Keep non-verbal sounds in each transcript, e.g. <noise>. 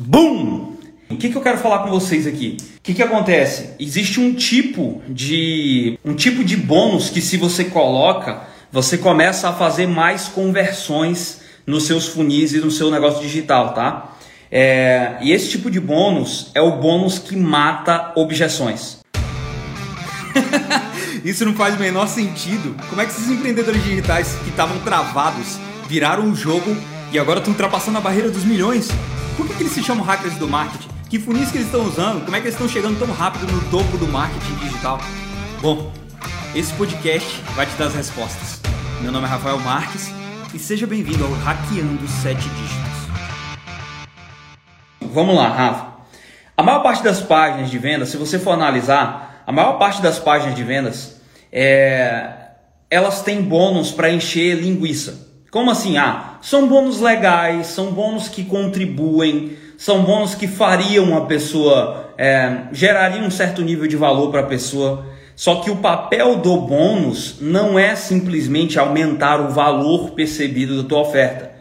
Boom! O que, que eu quero falar com vocês aqui? O que, que acontece? Existe um tipo de um tipo de bônus que se você coloca, você começa a fazer mais conversões nos seus funis e no seu negócio digital, tá? É, e esse tipo de bônus é o bônus que mata objeções. <laughs> Isso não faz o menor sentido. Como é que esses empreendedores digitais que estavam travados viraram o jogo e agora estão ultrapassando a barreira dos milhões? Por que, que eles se chamam hackers do marketing? Que funis que eles estão usando? Como é que eles estão chegando tão rápido no topo do marketing digital? Bom, esse podcast vai te dar as respostas. Meu nome é Rafael Marques e seja bem-vindo ao Hackeando 7 Dígitos. Vamos lá, Rafa. A maior parte das páginas de venda, se você for analisar, a maior parte das páginas de vendas, é, elas têm bônus para encher linguiça. Como assim? Ah, são bônus legais, são bônus que contribuem, são bônus que fariam a pessoa, é, gerariam um certo nível de valor para a pessoa. Só que o papel do bônus não é simplesmente aumentar o valor percebido da tua oferta.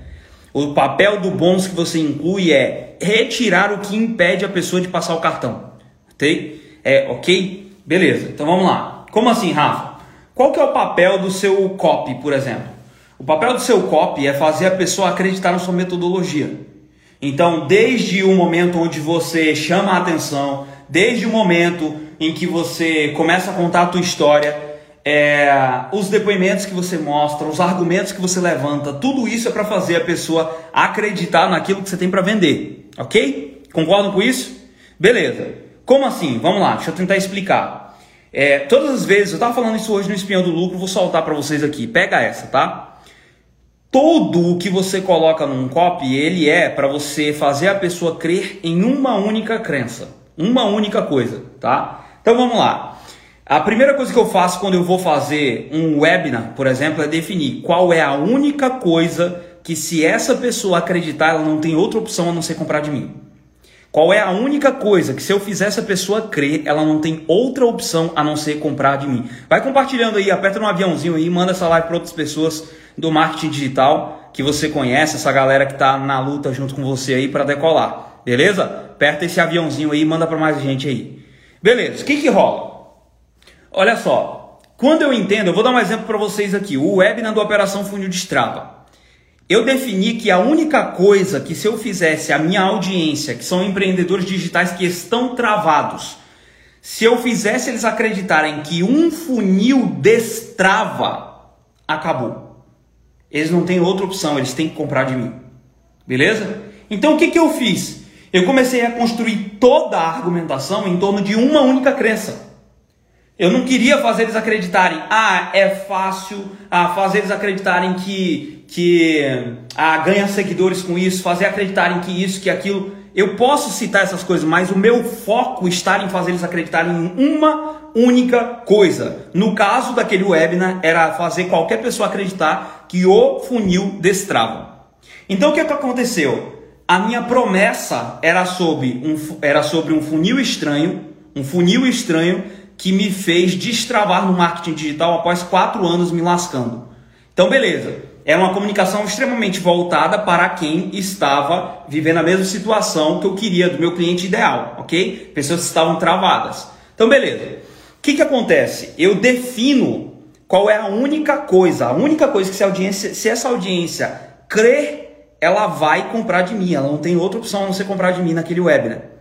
O papel do bônus que você inclui é retirar o que impede a pessoa de passar o cartão. Ok? É, ok? Beleza, então vamos lá. Como assim, Rafa? Qual que é o papel do seu copy, por exemplo? O papel do seu copy é fazer a pessoa acreditar na sua metodologia. Então, desde o momento onde você chama a atenção, desde o momento em que você começa a contar a tua história, é, os depoimentos que você mostra, os argumentos que você levanta, tudo isso é para fazer a pessoa acreditar naquilo que você tem para vender, ok? Concordam com isso? Beleza. Como assim? Vamos lá, deixa eu tentar explicar. É, todas as vezes, eu estava falando isso hoje no Espião do Lucro, vou soltar para vocês aqui. Pega essa, tá? Todo o que você coloca num copy, ele é para você fazer a pessoa crer em uma única crença, uma única coisa, tá? Então vamos lá. A primeira coisa que eu faço quando eu vou fazer um webinar, por exemplo, é definir qual é a única coisa que se essa pessoa acreditar, ela não tem outra opção a não ser comprar de mim. Qual é a única coisa que se eu fizer essa pessoa crer, ela não tem outra opção a não ser comprar de mim? Vai compartilhando aí, aperta no aviãozinho aí, manda essa live para outras pessoas do marketing digital que você conhece, essa galera que está na luta junto com você aí para decolar. Beleza? Aperta esse aviãozinho aí manda para mais gente aí. Beleza, o que, que rola? Olha só, quando eu entendo, eu vou dar um exemplo para vocês aqui, o webinar do Operação Funil Destrava. Eu defini que a única coisa que se eu fizesse a minha audiência, que são empreendedores digitais que estão travados, se eu fizesse eles acreditarem que um funil destrava, acabou. Eles não têm outra opção, eles têm que comprar de mim. Beleza? Então o que, que eu fiz? Eu comecei a construir toda a argumentação em torno de uma única crença. Eu não queria fazer eles acreditarem, ah, é fácil, ah, fazer eles acreditarem que, que ah, ganha seguidores com isso, fazer acreditarem que isso, que aquilo. Eu posso citar essas coisas, mas o meu foco está em fazer eles acreditarem em uma única coisa. No caso daquele webinar, era fazer qualquer pessoa acreditar que o funil destrava. Então o que, é que aconteceu? A minha promessa era sobre um, era sobre um funil estranho, um funil estranho que me fez destravar no marketing digital após quatro anos me lascando. Então, beleza. É uma comunicação extremamente voltada para quem estava vivendo a mesma situação que eu queria do meu cliente ideal, ok? Pessoas que estavam travadas. Então, beleza. O que, que acontece? Eu defino qual é a única coisa, a única coisa que se, audiência, se essa audiência crer, ela vai comprar de mim. Ela não tem outra opção a não ser comprar de mim naquele webinar.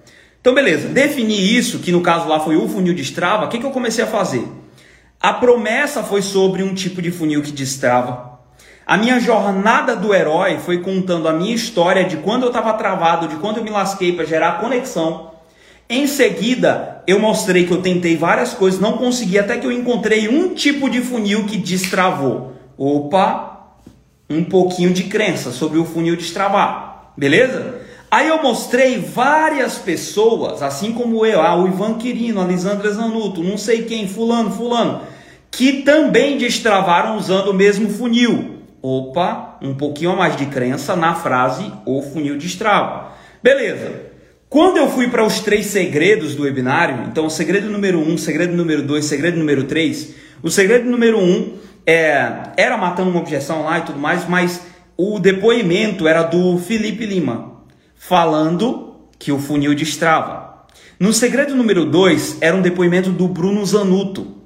Então, beleza, defini isso, que no caso lá foi o funil destrava, o que, que eu comecei a fazer? A promessa foi sobre um tipo de funil que destrava. A minha jornada do herói foi contando a minha história de quando eu estava travado, de quando eu me lasquei para gerar conexão. Em seguida, eu mostrei que eu tentei várias coisas, não consegui, até que eu encontrei um tipo de funil que destravou. Opa, um pouquinho de crença sobre o funil destravar. Beleza? Aí eu mostrei várias pessoas, assim como eu, ah, o Ivan Quirino, a Lisandra Zanuto, não sei quem, fulano, fulano, que também destravaram usando o mesmo funil. Opa, um pouquinho a mais de crença na frase o funil destrava. Beleza. Quando eu fui para os três segredos do webinário, então segredo número um, segredo número dois, segredo número três, o segredo número um é, era matando uma objeção lá e tudo mais, mas o depoimento era do Felipe Lima, falando que o funil destrava. No segredo número 2 era um depoimento do Bruno Zanuto.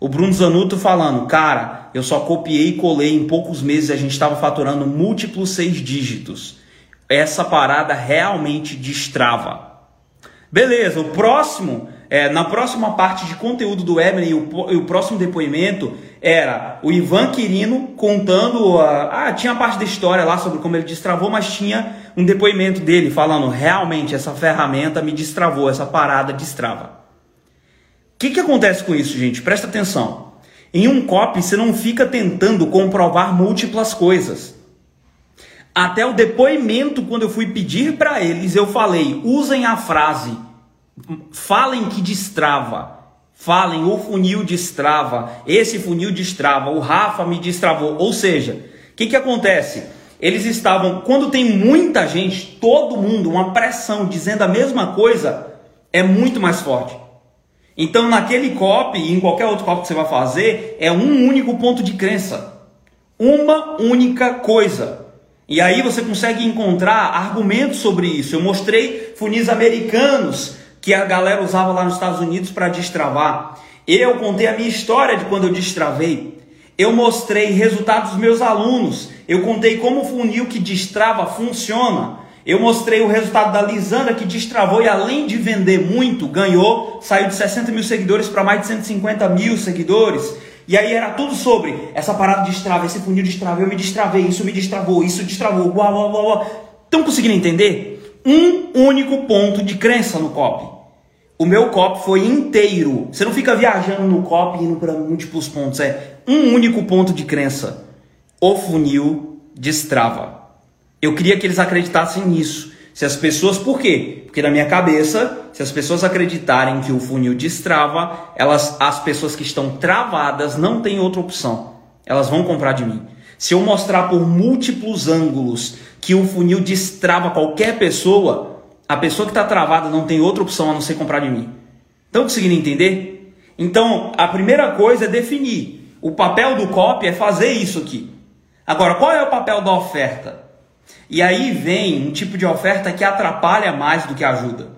O Bruno Zanuto falando, cara, eu só copiei e colei em poucos meses a gente estava faturando múltiplos seis dígitos. Essa parada realmente destrava. Beleza, o próximo, é, na próxima parte de conteúdo do Evelyn, e o, o próximo depoimento era o Ivan Quirino contando. A, ah, tinha a parte da história lá sobre como ele destravou, mas tinha um depoimento dele falando: realmente essa ferramenta me destravou, essa parada destrava. O que, que acontece com isso, gente? Presta atenção. Em um copy, você não fica tentando comprovar múltiplas coisas. Até o depoimento, quando eu fui pedir para eles, eu falei: usem a frase, falem que destrava. Falem, o funil destrava, esse funil destrava, o Rafa me destravou. Ou seja, o que, que acontece? Eles estavam, quando tem muita gente, todo mundo, uma pressão dizendo a mesma coisa, é muito mais forte. Então, naquele copy e em qualquer outro copy que você vai fazer, é um único ponto de crença. Uma única coisa. E aí você consegue encontrar argumentos sobre isso. Eu mostrei funis americanos que a galera usava lá nos Estados Unidos para destravar. Eu contei a minha história de quando eu destravei. Eu mostrei resultados dos meus alunos. Eu contei como o funil que destrava funciona. Eu mostrei o resultado da Lisandra que destravou e além de vender muito, ganhou, saiu de 60 mil seguidores para mais de 150 mil seguidores. E aí era tudo sobre essa parada de destrava, esse funil destrava, eu me destravei, isso me destravou, isso destravou, uau, uau, uau. Estão conseguindo entender? Um único ponto de crença no copy. O meu copy foi inteiro. Você não fica viajando no copy e indo para múltiplos pontos. É um único ponto de crença. O funil destrava. Eu queria que eles acreditassem nisso. Se as pessoas, por quê? Porque na minha cabeça, se as pessoas acreditarem que o funil destrava, elas, as pessoas que estão travadas não têm outra opção. Elas vão comprar de mim. Se eu mostrar por múltiplos ângulos que o funil destrava qualquer pessoa, a pessoa que está travada não tem outra opção a não ser comprar de mim. Estão conseguindo entender? Então, a primeira coisa é definir. O papel do copy é fazer isso aqui. Agora, qual é o papel da oferta? E aí vem um tipo de oferta que atrapalha mais do que ajuda.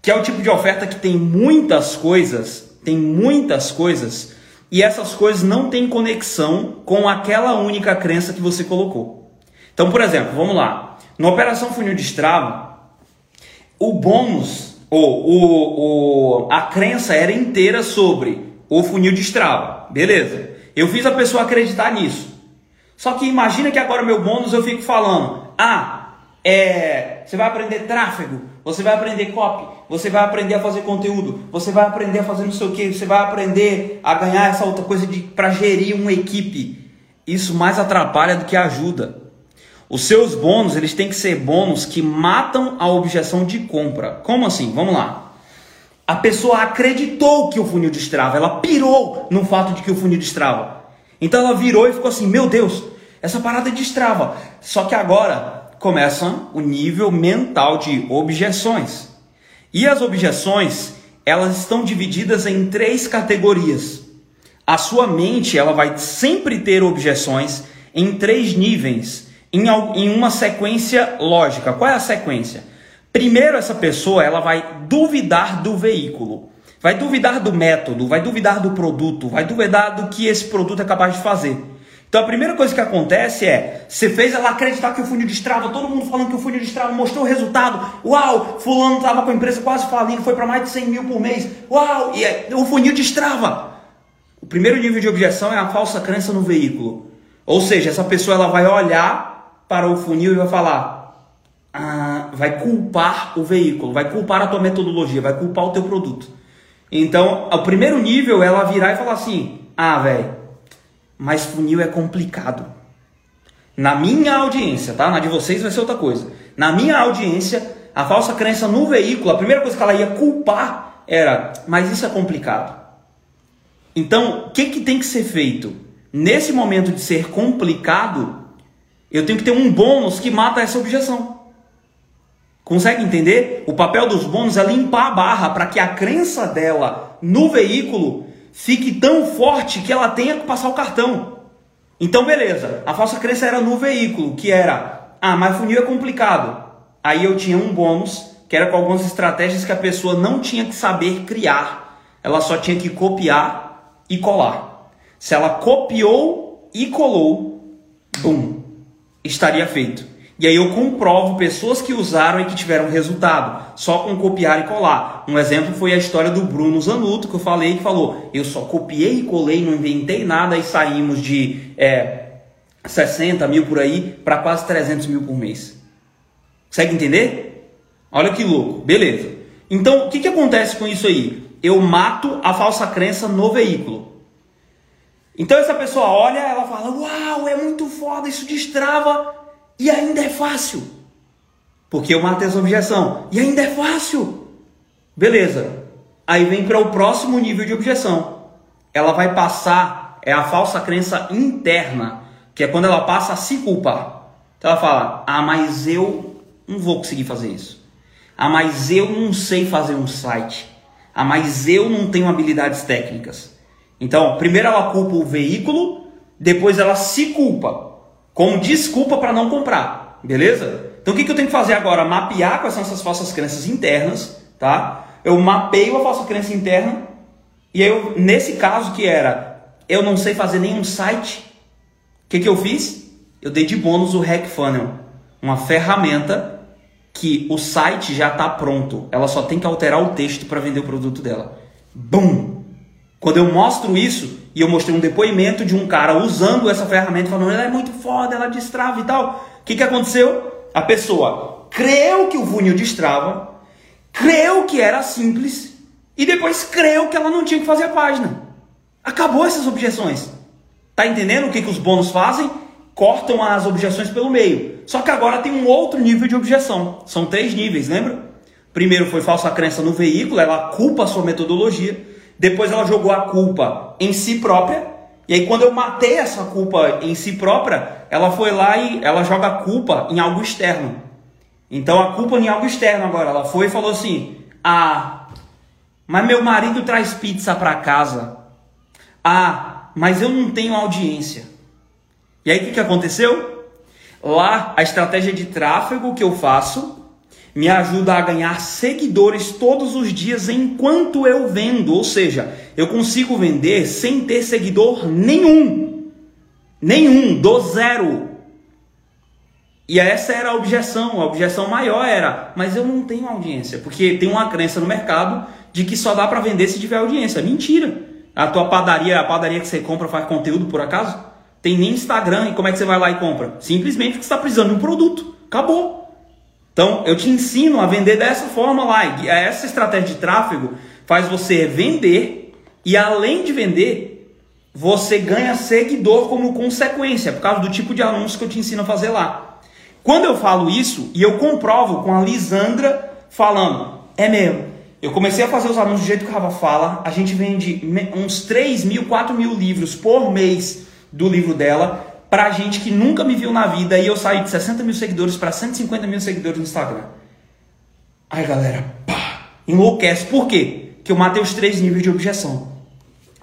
Que é o tipo de oferta que tem muitas coisas, tem muitas coisas, e essas coisas não têm conexão com aquela única crença que você colocou. Então, por exemplo, vamos lá. Na operação funil de Strava, o bônus, ou o, o, a crença era inteira sobre o funil de Strava. Beleza. Eu fiz a pessoa acreditar nisso. Só que imagina que agora meu bônus eu fico falando, ah, é, você vai aprender tráfego, você vai aprender copy, você vai aprender a fazer conteúdo, você vai aprender a fazer não sei o que, você vai aprender a ganhar essa outra coisa de para gerir uma equipe. Isso mais atrapalha do que ajuda. Os seus bônus, eles têm que ser bônus que matam a objeção de compra. Como assim? Vamos lá. A pessoa acreditou que o funil destrava, ela pirou no fato de que o funil destrava. Então ela virou e ficou assim: "Meu Deus, essa parada destrava. Só que agora começa o nível mental de objeções. E as objeções, elas estão divididas em três categorias. A sua mente, ela vai sempre ter objeções em três níveis, em, em uma sequência lógica. Qual é a sequência? Primeiro, essa pessoa, ela vai duvidar do veículo. Vai duvidar do método, vai duvidar do produto, vai duvidar do que esse produto é capaz de fazer. Então a primeira coisa que acontece é, você fez ela acreditar que o funil destrava, todo mundo falando que o funil destrava, mostrou o resultado, uau, fulano estava com a empresa quase falindo, foi para mais de 100 mil por mês, uau, e é, o funil destrava. O primeiro nível de objeção é a falsa crença no veículo. Ou seja, essa pessoa ela vai olhar para o funil e vai falar, ah, vai culpar o veículo, vai culpar a tua metodologia, vai culpar o teu produto. Então, o primeiro nível ela virar e falar assim, ah, velho, mas funil é complicado. Na minha audiência, tá? Na de vocês vai ser outra coisa. Na minha audiência, a falsa crença no veículo, a primeira coisa que ela ia culpar era, mas isso é complicado. Então, o que, que tem que ser feito? Nesse momento de ser complicado, eu tenho que ter um bônus que mata essa objeção. Consegue entender? O papel dos bônus é limpar a barra para que a crença dela no veículo fique tão forte que ela tenha que passar o cartão. Então, beleza. A falsa crença era no veículo, que era, ah, mas funil é complicado. Aí eu tinha um bônus que era com algumas estratégias que a pessoa não tinha que saber criar, ela só tinha que copiar e colar. Se ela copiou e colou, bum, estaria feito. E aí eu comprovo pessoas que usaram e que tiveram resultado, só com copiar e colar. Um exemplo foi a história do Bruno Zanuto, que eu falei, que falou, eu só copiei e colei, não inventei nada e saímos de é, 60 mil por aí para quase 300 mil por mês. Consegue entender? Olha que louco. Beleza. Então, o que, que acontece com isso aí? Eu mato a falsa crença no veículo. Então, essa pessoa olha, ela fala: Uau, é muito foda, isso destrava e ainda é fácil. Porque eu matei essa objeção. E ainda é fácil. Beleza. Aí vem para o próximo nível de objeção. Ela vai passar, é a falsa crença interna, que é quando ela passa a se culpar. Então ela fala: Ah, mas eu não vou conseguir fazer isso. Ah, mas eu não sei fazer um site. Ah, mas eu não tenho habilidades técnicas. Então, primeiro ela culpa o veículo, depois ela se culpa, como desculpa para não comprar. Beleza? Então, o que, que eu tenho que fazer agora? Mapear quais são essas falsas crenças internas, tá? Eu mapeio a falsa crença interna, e aí, eu, nesse caso que era, eu não sei fazer nenhum site, o que, que eu fiz? Eu dei de bônus o Hack Funnel, uma ferramenta que o site já está pronto, ela só tem que alterar o texto para vender o produto dela. Bum! Quando eu mostro isso, e eu mostrei um depoimento de um cara usando essa ferramenta, falando, ela é muito foda, ela destrava e tal. O que, que aconteceu? A pessoa creu que o funil destrava, creu que era simples, e depois creu que ela não tinha que fazer a página. Acabou essas objeções. Tá entendendo o que, que os bônus fazem? Cortam as objeções pelo meio. Só que agora tem um outro nível de objeção. São três níveis, lembra? Primeiro foi falsa crença no veículo, ela culpa a sua metodologia. Depois ela jogou a culpa em si própria. E aí quando eu matei essa culpa em si própria, ela foi lá e ela joga a culpa em algo externo. Então a culpa em algo externo agora. Ela foi e falou assim: "Ah, mas meu marido traz pizza para casa. Ah, mas eu não tenho audiência." E aí o que, que aconteceu? Lá, a estratégia de tráfego que eu faço me ajuda a ganhar seguidores todos os dias enquanto eu vendo. Ou seja, eu consigo vender sem ter seguidor nenhum. Nenhum, do zero. E essa era a objeção. A objeção maior era, mas eu não tenho audiência. Porque tem uma crença no mercado de que só dá para vender se tiver audiência. Mentira. A tua padaria, a padaria que você compra faz conteúdo por acaso? tem nem Instagram, e como é que você vai lá e compra? Simplesmente porque você está precisando de um produto. Acabou. Então, eu te ensino a vender dessa forma lá. Essa estratégia de tráfego faz você vender e além de vender, você ganha seguidor como consequência, por causa do tipo de anúncio que eu te ensino a fazer lá. Quando eu falo isso, e eu comprovo com a Lisandra falando, é mesmo, eu comecei a fazer os anúncios do jeito que o Rafa fala, a gente vende uns 3 mil, 4 mil livros por mês do livro dela pra gente que nunca me viu na vida e eu saí de 60 mil seguidores para 150 mil seguidores no Instagram. Aí galera, pá, enlouquece. Por quê? Que eu matei os três níveis de objeção.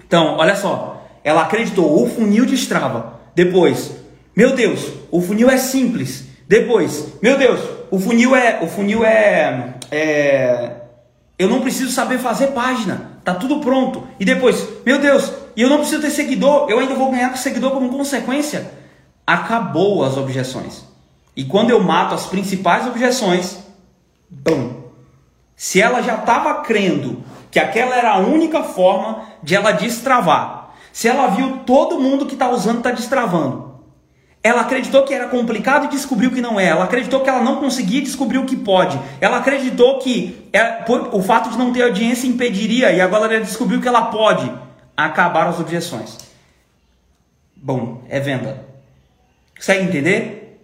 Então, olha só, ela acreditou, o funil destrava. Depois, meu Deus, o funil é simples. Depois, meu Deus, o funil é, o funil é, é eu não preciso saber fazer página, tá tudo pronto. E depois, meu Deus, e eu não preciso ter seguidor, eu ainda vou ganhar seguidor como consequência. Acabou as objeções. E quando eu mato as principais objeções, bum. Se ela já estava crendo que aquela era a única forma de ela destravar, se ela viu todo mundo que está usando está destravando, ela acreditou que era complicado e descobriu que não é. Ela acreditou que ela não conseguia e descobriu que pode. Ela acreditou que é, o fato de não ter audiência impediria e agora ela descobriu que ela pode. Acabar as objeções. Bom, é venda. Consegue entender?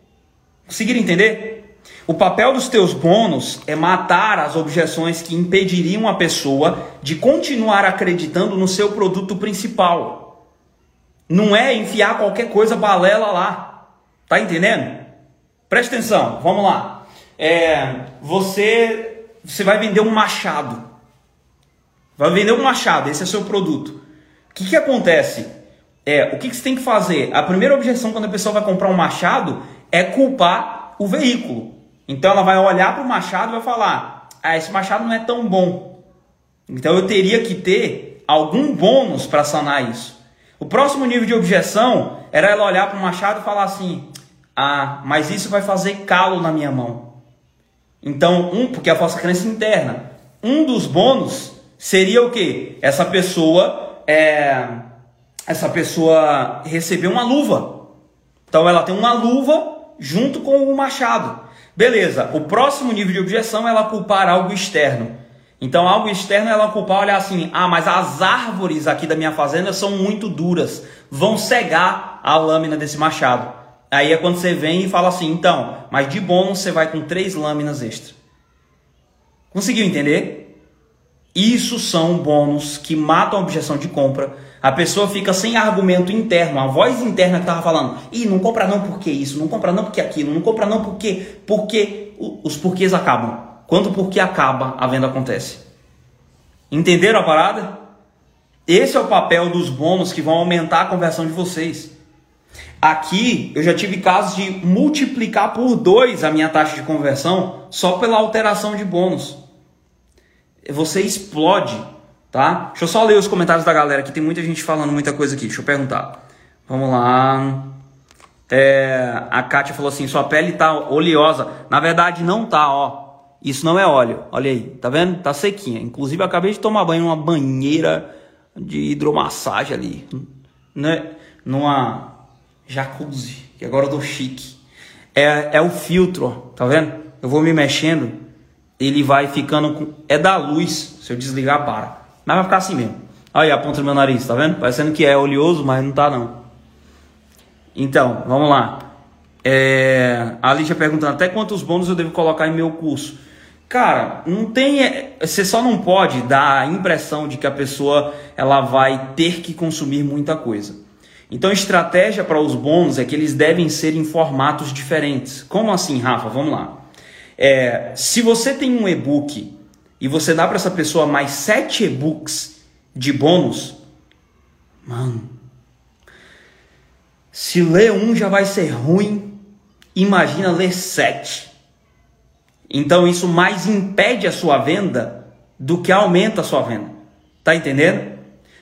Conseguiram entender? O papel dos teus bônus é matar as objeções que impediriam a pessoa de continuar acreditando no seu produto principal. Não é enfiar qualquer coisa balela lá. Tá entendendo? Presta atenção, vamos lá. É, você, você vai vender um machado. Vai vender um machado, esse é seu produto. O que, que acontece? É, o que, que você tem que fazer? A primeira objeção quando a pessoa vai comprar um machado é culpar o veículo. Então ela vai olhar para o machado e vai falar: ah, esse machado não é tão bom. Então eu teria que ter algum bônus para sanar isso. O próximo nível de objeção era ela olhar para o machado e falar assim: ah, mas isso vai fazer calo na minha mão. Então, um, porque é a falsa crença interna. Um dos bônus seria o que? Essa pessoa é, essa pessoa receber uma luva. Então ela tem uma luva junto com o machado. Beleza. O próximo nível de objeção é ela culpar algo externo. Então algo externo é ela culpar, olhar assim, ah, mas as árvores aqui da minha fazenda são muito duras, vão cegar a lâmina desse machado. Aí é quando você vem e fala assim, então, mas de bônus você vai com três lâminas extra. Conseguiu entender? Isso são bônus que matam a objeção de compra. A pessoa fica sem argumento interno, a voz interna que estava falando, e não compra não porque isso, não compra não porque aquilo, não compra não porque, porque os porquês acabam. Quando o porquê acaba, a venda acontece. Entenderam a parada? Esse é o papel dos bônus que vão aumentar a conversão de vocês. Aqui eu já tive casos de multiplicar por dois a minha taxa de conversão só pela alteração de bônus. Você explode, tá? Deixa eu só ler os comentários da galera que tem muita gente falando muita coisa aqui. Deixa eu perguntar. Vamos lá. É, a Kátia falou assim: sua pele tá oleosa. Na verdade, não tá, ó. Isso não é óleo. Olha aí, tá vendo? Tá sequinha. Inclusive, eu acabei de tomar banho numa banheira de hidromassagem ali. Né? Numa jacuzzi, que agora eu tô chique. É, é o filtro, ó, tá vendo? Eu vou me mexendo, ele vai ficando com. É da luz, se eu desligar, para. Mas vai ficar assim mesmo. Aí a ponta do meu nariz, tá vendo? Parecendo que é oleoso, mas não tá não. Então, vamos lá. É, a Lígia perguntando até quantos bônus eu devo colocar em meu curso. Cara, não tem. É, você só não pode dar a impressão de que a pessoa ela vai ter que consumir muita coisa. Então, estratégia para os bônus é que eles devem ser em formatos diferentes. Como assim, Rafa? Vamos lá. É, se você tem um e-book e você dá para essa pessoa mais sete e-books de bônus, mano, se ler um já vai ser ruim, imagina ler sete. Então isso mais impede a sua venda do que aumenta a sua venda. Tá entendendo?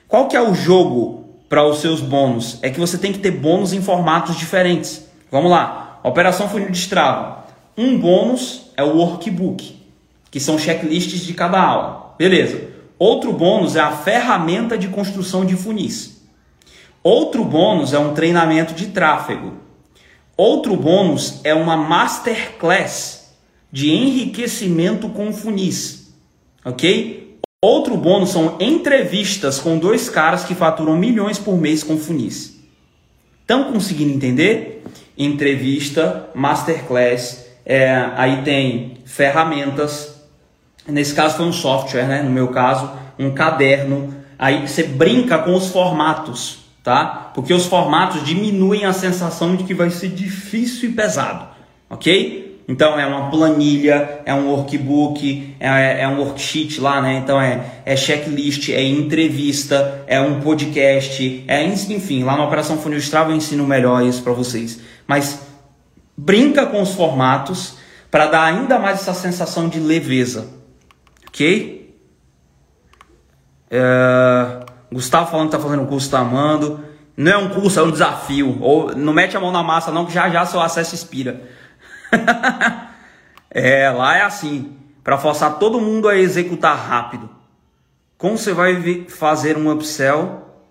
Qual que é o jogo para os seus bônus é que você tem que ter bônus em formatos diferentes. Vamos lá, operação funil de Strava. Um bônus é o workbook, que são checklists de cada aula. Beleza. Outro bônus é a ferramenta de construção de funis. Outro bônus é um treinamento de tráfego. Outro bônus é uma masterclass de enriquecimento com funis. Ok? Outro bônus são entrevistas com dois caras que faturam milhões por mês com funis. Estão conseguindo entender? Entrevista, masterclass, é, aí tem ferramentas. Nesse caso foi um software, né? No meu caso, um caderno. Aí você brinca com os formatos, tá? Porque os formatos diminuem a sensação de que vai ser difícil e pesado, ok? Então é uma planilha, é um workbook, é, é um worksheet lá, né? Então é, é checklist, é entrevista, é um podcast, é enfim, lá na Operação Funil Strava eu ensino melhor isso para vocês. Mas brinca com os formatos para dar ainda mais essa sensação de leveza, ok? É, Gustavo falando que tá fazendo um curso, tá amando. Não é um curso, é um desafio. Ou não mete a mão na massa não, que já já seu acesso expira. <laughs> é, lá é assim, para forçar todo mundo a executar rápido. Como você vai fazer um upsell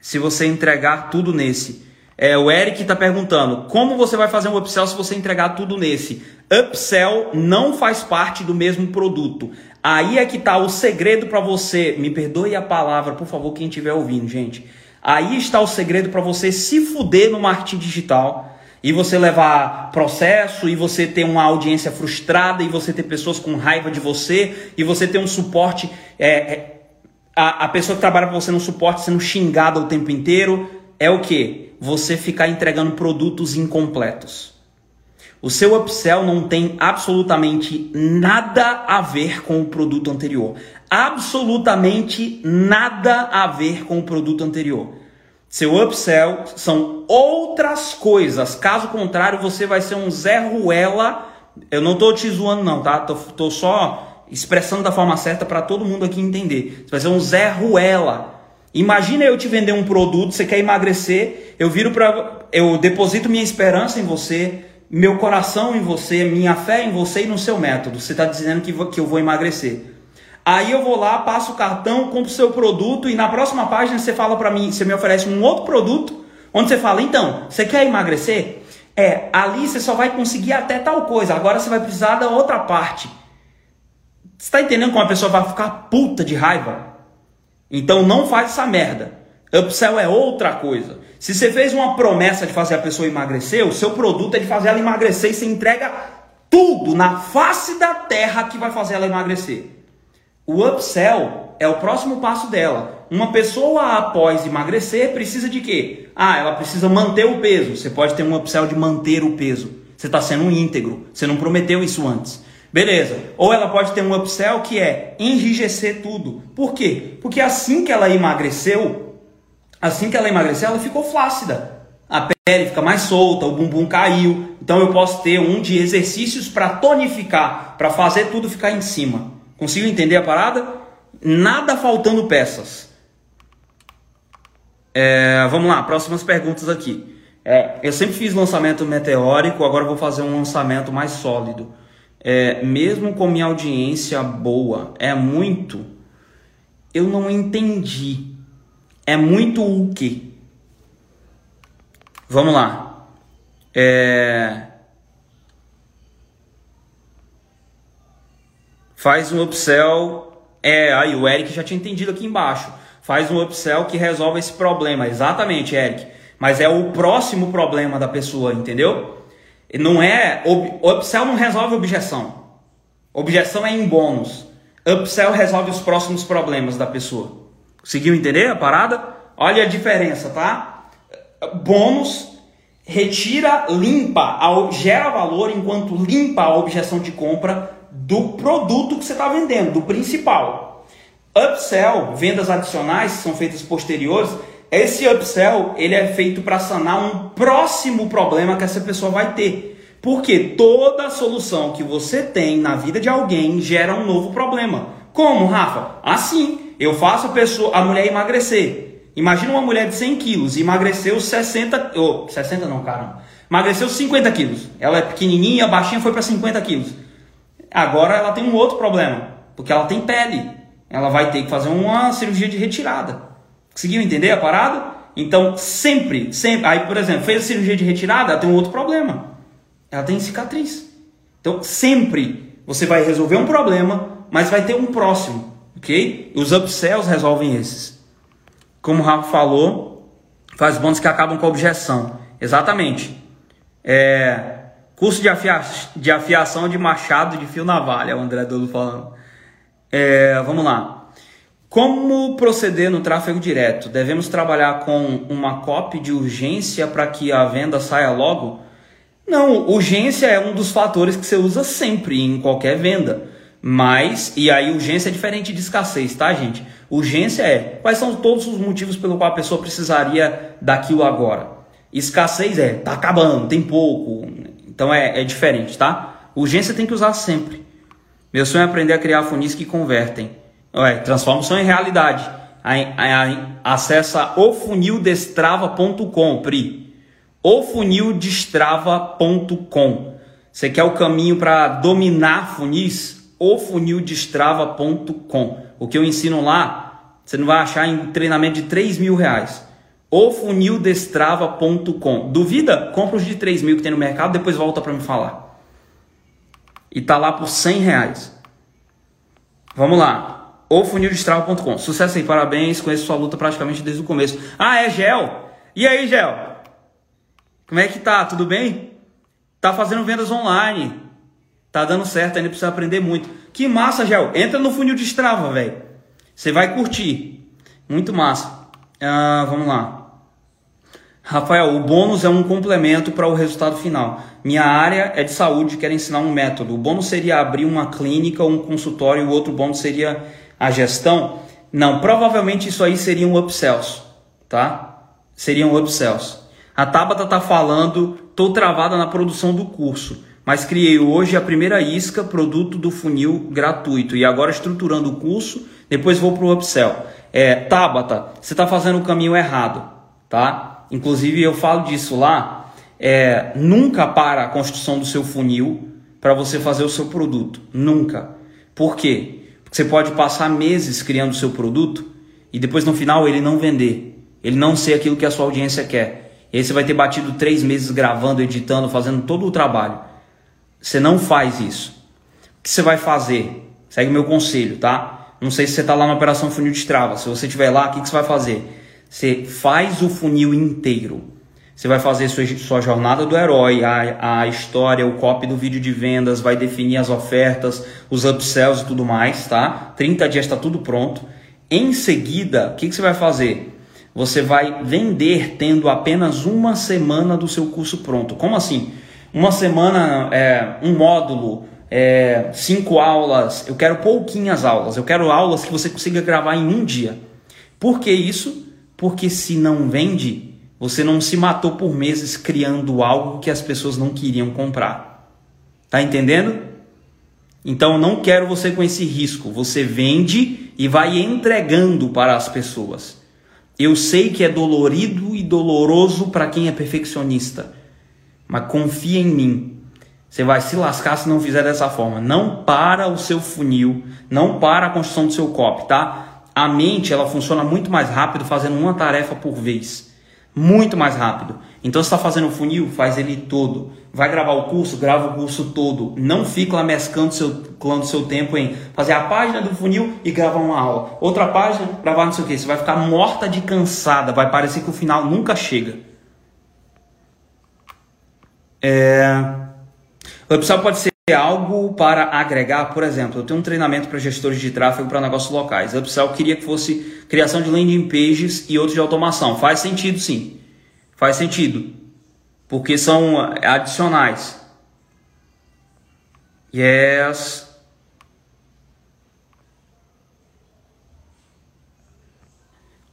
se você entregar tudo nesse? É, o Eric está perguntando, como você vai fazer um upsell se você entregar tudo nesse? Upsell não faz parte do mesmo produto. Aí é que está o segredo para você. Me perdoe a palavra, por favor, quem estiver ouvindo, gente. Aí está o segredo para você se fuder no marketing digital e você levar processo, e você ter uma audiência frustrada, e você ter pessoas com raiva de você, e você ter um suporte, é, é, a, a pessoa que trabalha para você no suporte sendo xingada o tempo inteiro, é o que? Você ficar entregando produtos incompletos. O seu upsell não tem absolutamente nada a ver com o produto anterior. Absolutamente nada a ver com o produto anterior. Seu upsell são outras coisas. Caso contrário, você vai ser um Zé Ruela. Eu não tô te zoando, não, tá? Tô, tô só expressando da forma certa para todo mundo aqui entender. Você vai ser um Zé Ruela. Imagina eu te vender um produto, você quer emagrecer, eu viro para eu deposito minha esperança em você, meu coração em você, minha fé em você e no seu método. Você está dizendo que, que eu vou emagrecer. Aí eu vou lá, passo o cartão, compro o seu produto e na próxima página você fala para mim, você me oferece um outro produto, onde você fala, então, você quer emagrecer? É, ali você só vai conseguir até tal coisa, agora você vai precisar da outra parte. Você está entendendo como a pessoa vai ficar puta de raiva? Então não faz essa merda. Upsell é outra coisa. Se você fez uma promessa de fazer a pessoa emagrecer, o seu produto é de fazer ela emagrecer e você entrega tudo na face da terra que vai fazer ela emagrecer. O upsell é o próximo passo dela. Uma pessoa após emagrecer precisa de quê? Ah, ela precisa manter o peso. Você pode ter um upsell de manter o peso. Você está sendo íntegro. Você não prometeu isso antes. Beleza. Ou ela pode ter um upsell que é enrijecer tudo. Por quê? Porque assim que ela emagreceu, assim que ela emagreceu, ela ficou flácida. A pele fica mais solta, o bumbum caiu. Então eu posso ter um de exercícios para tonificar, para fazer tudo ficar em cima. Consigo entender a parada? Nada faltando peças. É, vamos lá, próximas perguntas aqui. É, eu sempre fiz lançamento meteórico, agora vou fazer um lançamento mais sólido é, mesmo com minha audiência boa, é muito. Eu não entendi. É muito o quê? Vamos lá. É... Faz um upsell. É, aí o Eric já tinha entendido aqui embaixo. Faz um upsell que resolve esse problema. Exatamente, Eric. Mas é o próximo problema da pessoa, entendeu? Não é. Upsell não resolve objeção. Objeção é em bônus. Upsell resolve os próximos problemas da pessoa. Conseguiu entender a parada? Olha a diferença, tá? Bônus retira, limpa, gera valor enquanto limpa a objeção de compra do produto que você está vendendo, do principal. Upsell, vendas adicionais que são feitas posteriores, esse upsell ele é feito para sanar um próximo problema que essa pessoa vai ter. Porque toda solução que você tem na vida de alguém gera um novo problema. Como, Rafa? Assim, eu faço a pessoa, a mulher emagrecer. Imagina uma mulher de 100 quilos emagreceu 60, oh, 60 não, caramba. Emagreceu 50 quilos. Ela é pequenininha, baixinha, foi para 50 quilos. Agora ela tem um outro problema, porque ela tem pele. Ela vai ter que fazer uma cirurgia de retirada. Conseguiu entender a parada? Então, sempre, sempre. Aí, por exemplo, fez a cirurgia de retirada, ela tem um outro problema. Ela tem cicatriz. Então, sempre você vai resolver um problema, mas vai ter um próximo, ok? Os upsells resolvem esses. Como o Rafa falou, faz bônus que acabam com objeção. Exatamente. É, curso de, afia, de afiação de machado de fio navalha, o André Dolo falando. É, vamos lá. Como proceder no tráfego direto? Devemos trabalhar com uma copy de urgência para que a venda saia logo? Não, urgência é um dos fatores que você usa sempre em qualquer venda. Mas, e aí urgência é diferente de escassez, tá, gente? Urgência é quais são todos os motivos pelo qual a pessoa precisaria daquilo agora. Escassez é tá acabando, tem pouco. Então é, é diferente, tá? Urgência tem que usar sempre. Meu sonho é aprender a criar funis que convertem. Ué, transformação em realidade. Aí, aí, acessa ofunildestrava.com, Pri. ofunildestrava.com. Você quer o caminho para dominar funis? ofunildestrava.com. O que eu ensino lá, você não vai achar em treinamento de 3 mil reais. ofunildestrava.com. Duvida? Compra os de 3 mil que tem no mercado, depois volta para me falar. E tá lá por 100 reais. Vamos lá ou funildestrava.com. Sucesso aí, parabéns, conheço sua luta praticamente desde o começo. Ah, é Gel? E aí, Gel? Como é que tá? Tudo bem? Tá fazendo vendas online. Tá dando certo, ainda precisa aprender muito. Que massa, Gel. Entra no funil de Strava, velho. Você vai curtir. Muito massa. Ah, vamos lá. Rafael, o bônus é um complemento para o resultado final. Minha área é de saúde, quero ensinar um método. O bônus seria abrir uma clínica, um consultório, e o outro bônus seria a gestão? Não, provavelmente isso aí seriam um upsells, tá? Seriam um upsells. A Tabata tá falando, tô travada na produção do curso. Mas criei hoje a primeira isca, produto do funil gratuito. E agora estruturando o curso, depois vou para o upsell. É, Tabata, você está fazendo o caminho errado, tá? Inclusive eu falo disso lá. É, nunca para a construção do seu funil para você fazer o seu produto. Nunca. Por quê? Porque você pode passar meses criando o seu produto e depois no final ele não vender. Ele não ser aquilo que a sua audiência quer. E aí você vai ter batido três meses gravando, editando, fazendo todo o trabalho. Você não faz isso. O que você vai fazer? Segue meu conselho, tá? Não sei se você está lá na operação funil de trava. Se você estiver lá, o que, que você vai fazer? Você faz o funil inteiro. Você vai fazer sua, sua jornada do herói, a, a história, o copy do vídeo de vendas, vai definir as ofertas, os upsells e tudo mais, tá? 30 dias está tudo pronto. Em seguida, o que, que você vai fazer? Você vai vender tendo apenas uma semana do seu curso pronto. Como assim? Uma semana, é, um módulo, é, cinco aulas, eu quero pouquinhas aulas, eu quero aulas que você consiga gravar em um dia. Por que isso? Porque se não vende, você não se matou por meses criando algo que as pessoas não queriam comprar. Tá entendendo? Então não quero você com esse risco. Você vende e vai entregando para as pessoas. Eu sei que é dolorido e doloroso para quem é perfeccionista mas confia em mim. Você vai se lascar se não fizer dessa forma. Não para o seu funil, não para a construção do seu copy, tá? A mente ela funciona muito mais rápido fazendo uma tarefa por vez. Muito mais rápido. Então você está fazendo o funil, faz ele todo. Vai gravar o curso, grava o curso todo. Não fica lá mescando seu, seu tempo em fazer a página do funil e gravar uma aula. Outra página, gravar não sei o que. Você vai ficar morta de cansada. Vai parecer que o final nunca chega. É... O upsell pode ser algo para agregar, por exemplo, eu tenho um treinamento para gestores de tráfego para negócios locais. O upsell queria que fosse criação de landing pages e outros de automação. Faz sentido sim. Faz sentido. Porque são adicionais. Yes.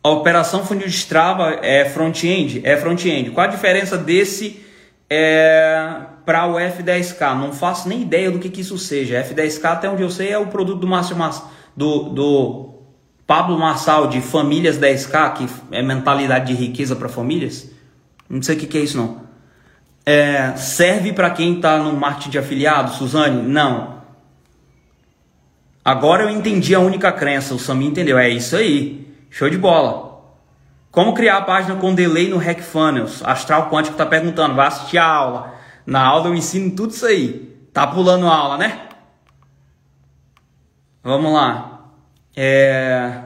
A operação funil de Strava é front-end? É front-end. Qual a diferença desse é, para o F10K. Não faço nem ideia do que, que isso seja. F10K, até onde eu sei, é o produto do Márcio do, do Pablo Marçal de Famílias 10K, que é mentalidade de riqueza para famílias. Não sei o que, que é isso não. É, serve para quem está no marketing de afiliado, Suzane? Não. Agora eu entendi a única crença, o Sami entendeu. É isso aí. Show de bola. Como criar a página com delay no Hackfunnels? Astral Quântico está perguntando, vai assistir a aula. Na aula eu ensino tudo isso aí. Tá pulando a aula, né? Vamos lá. É...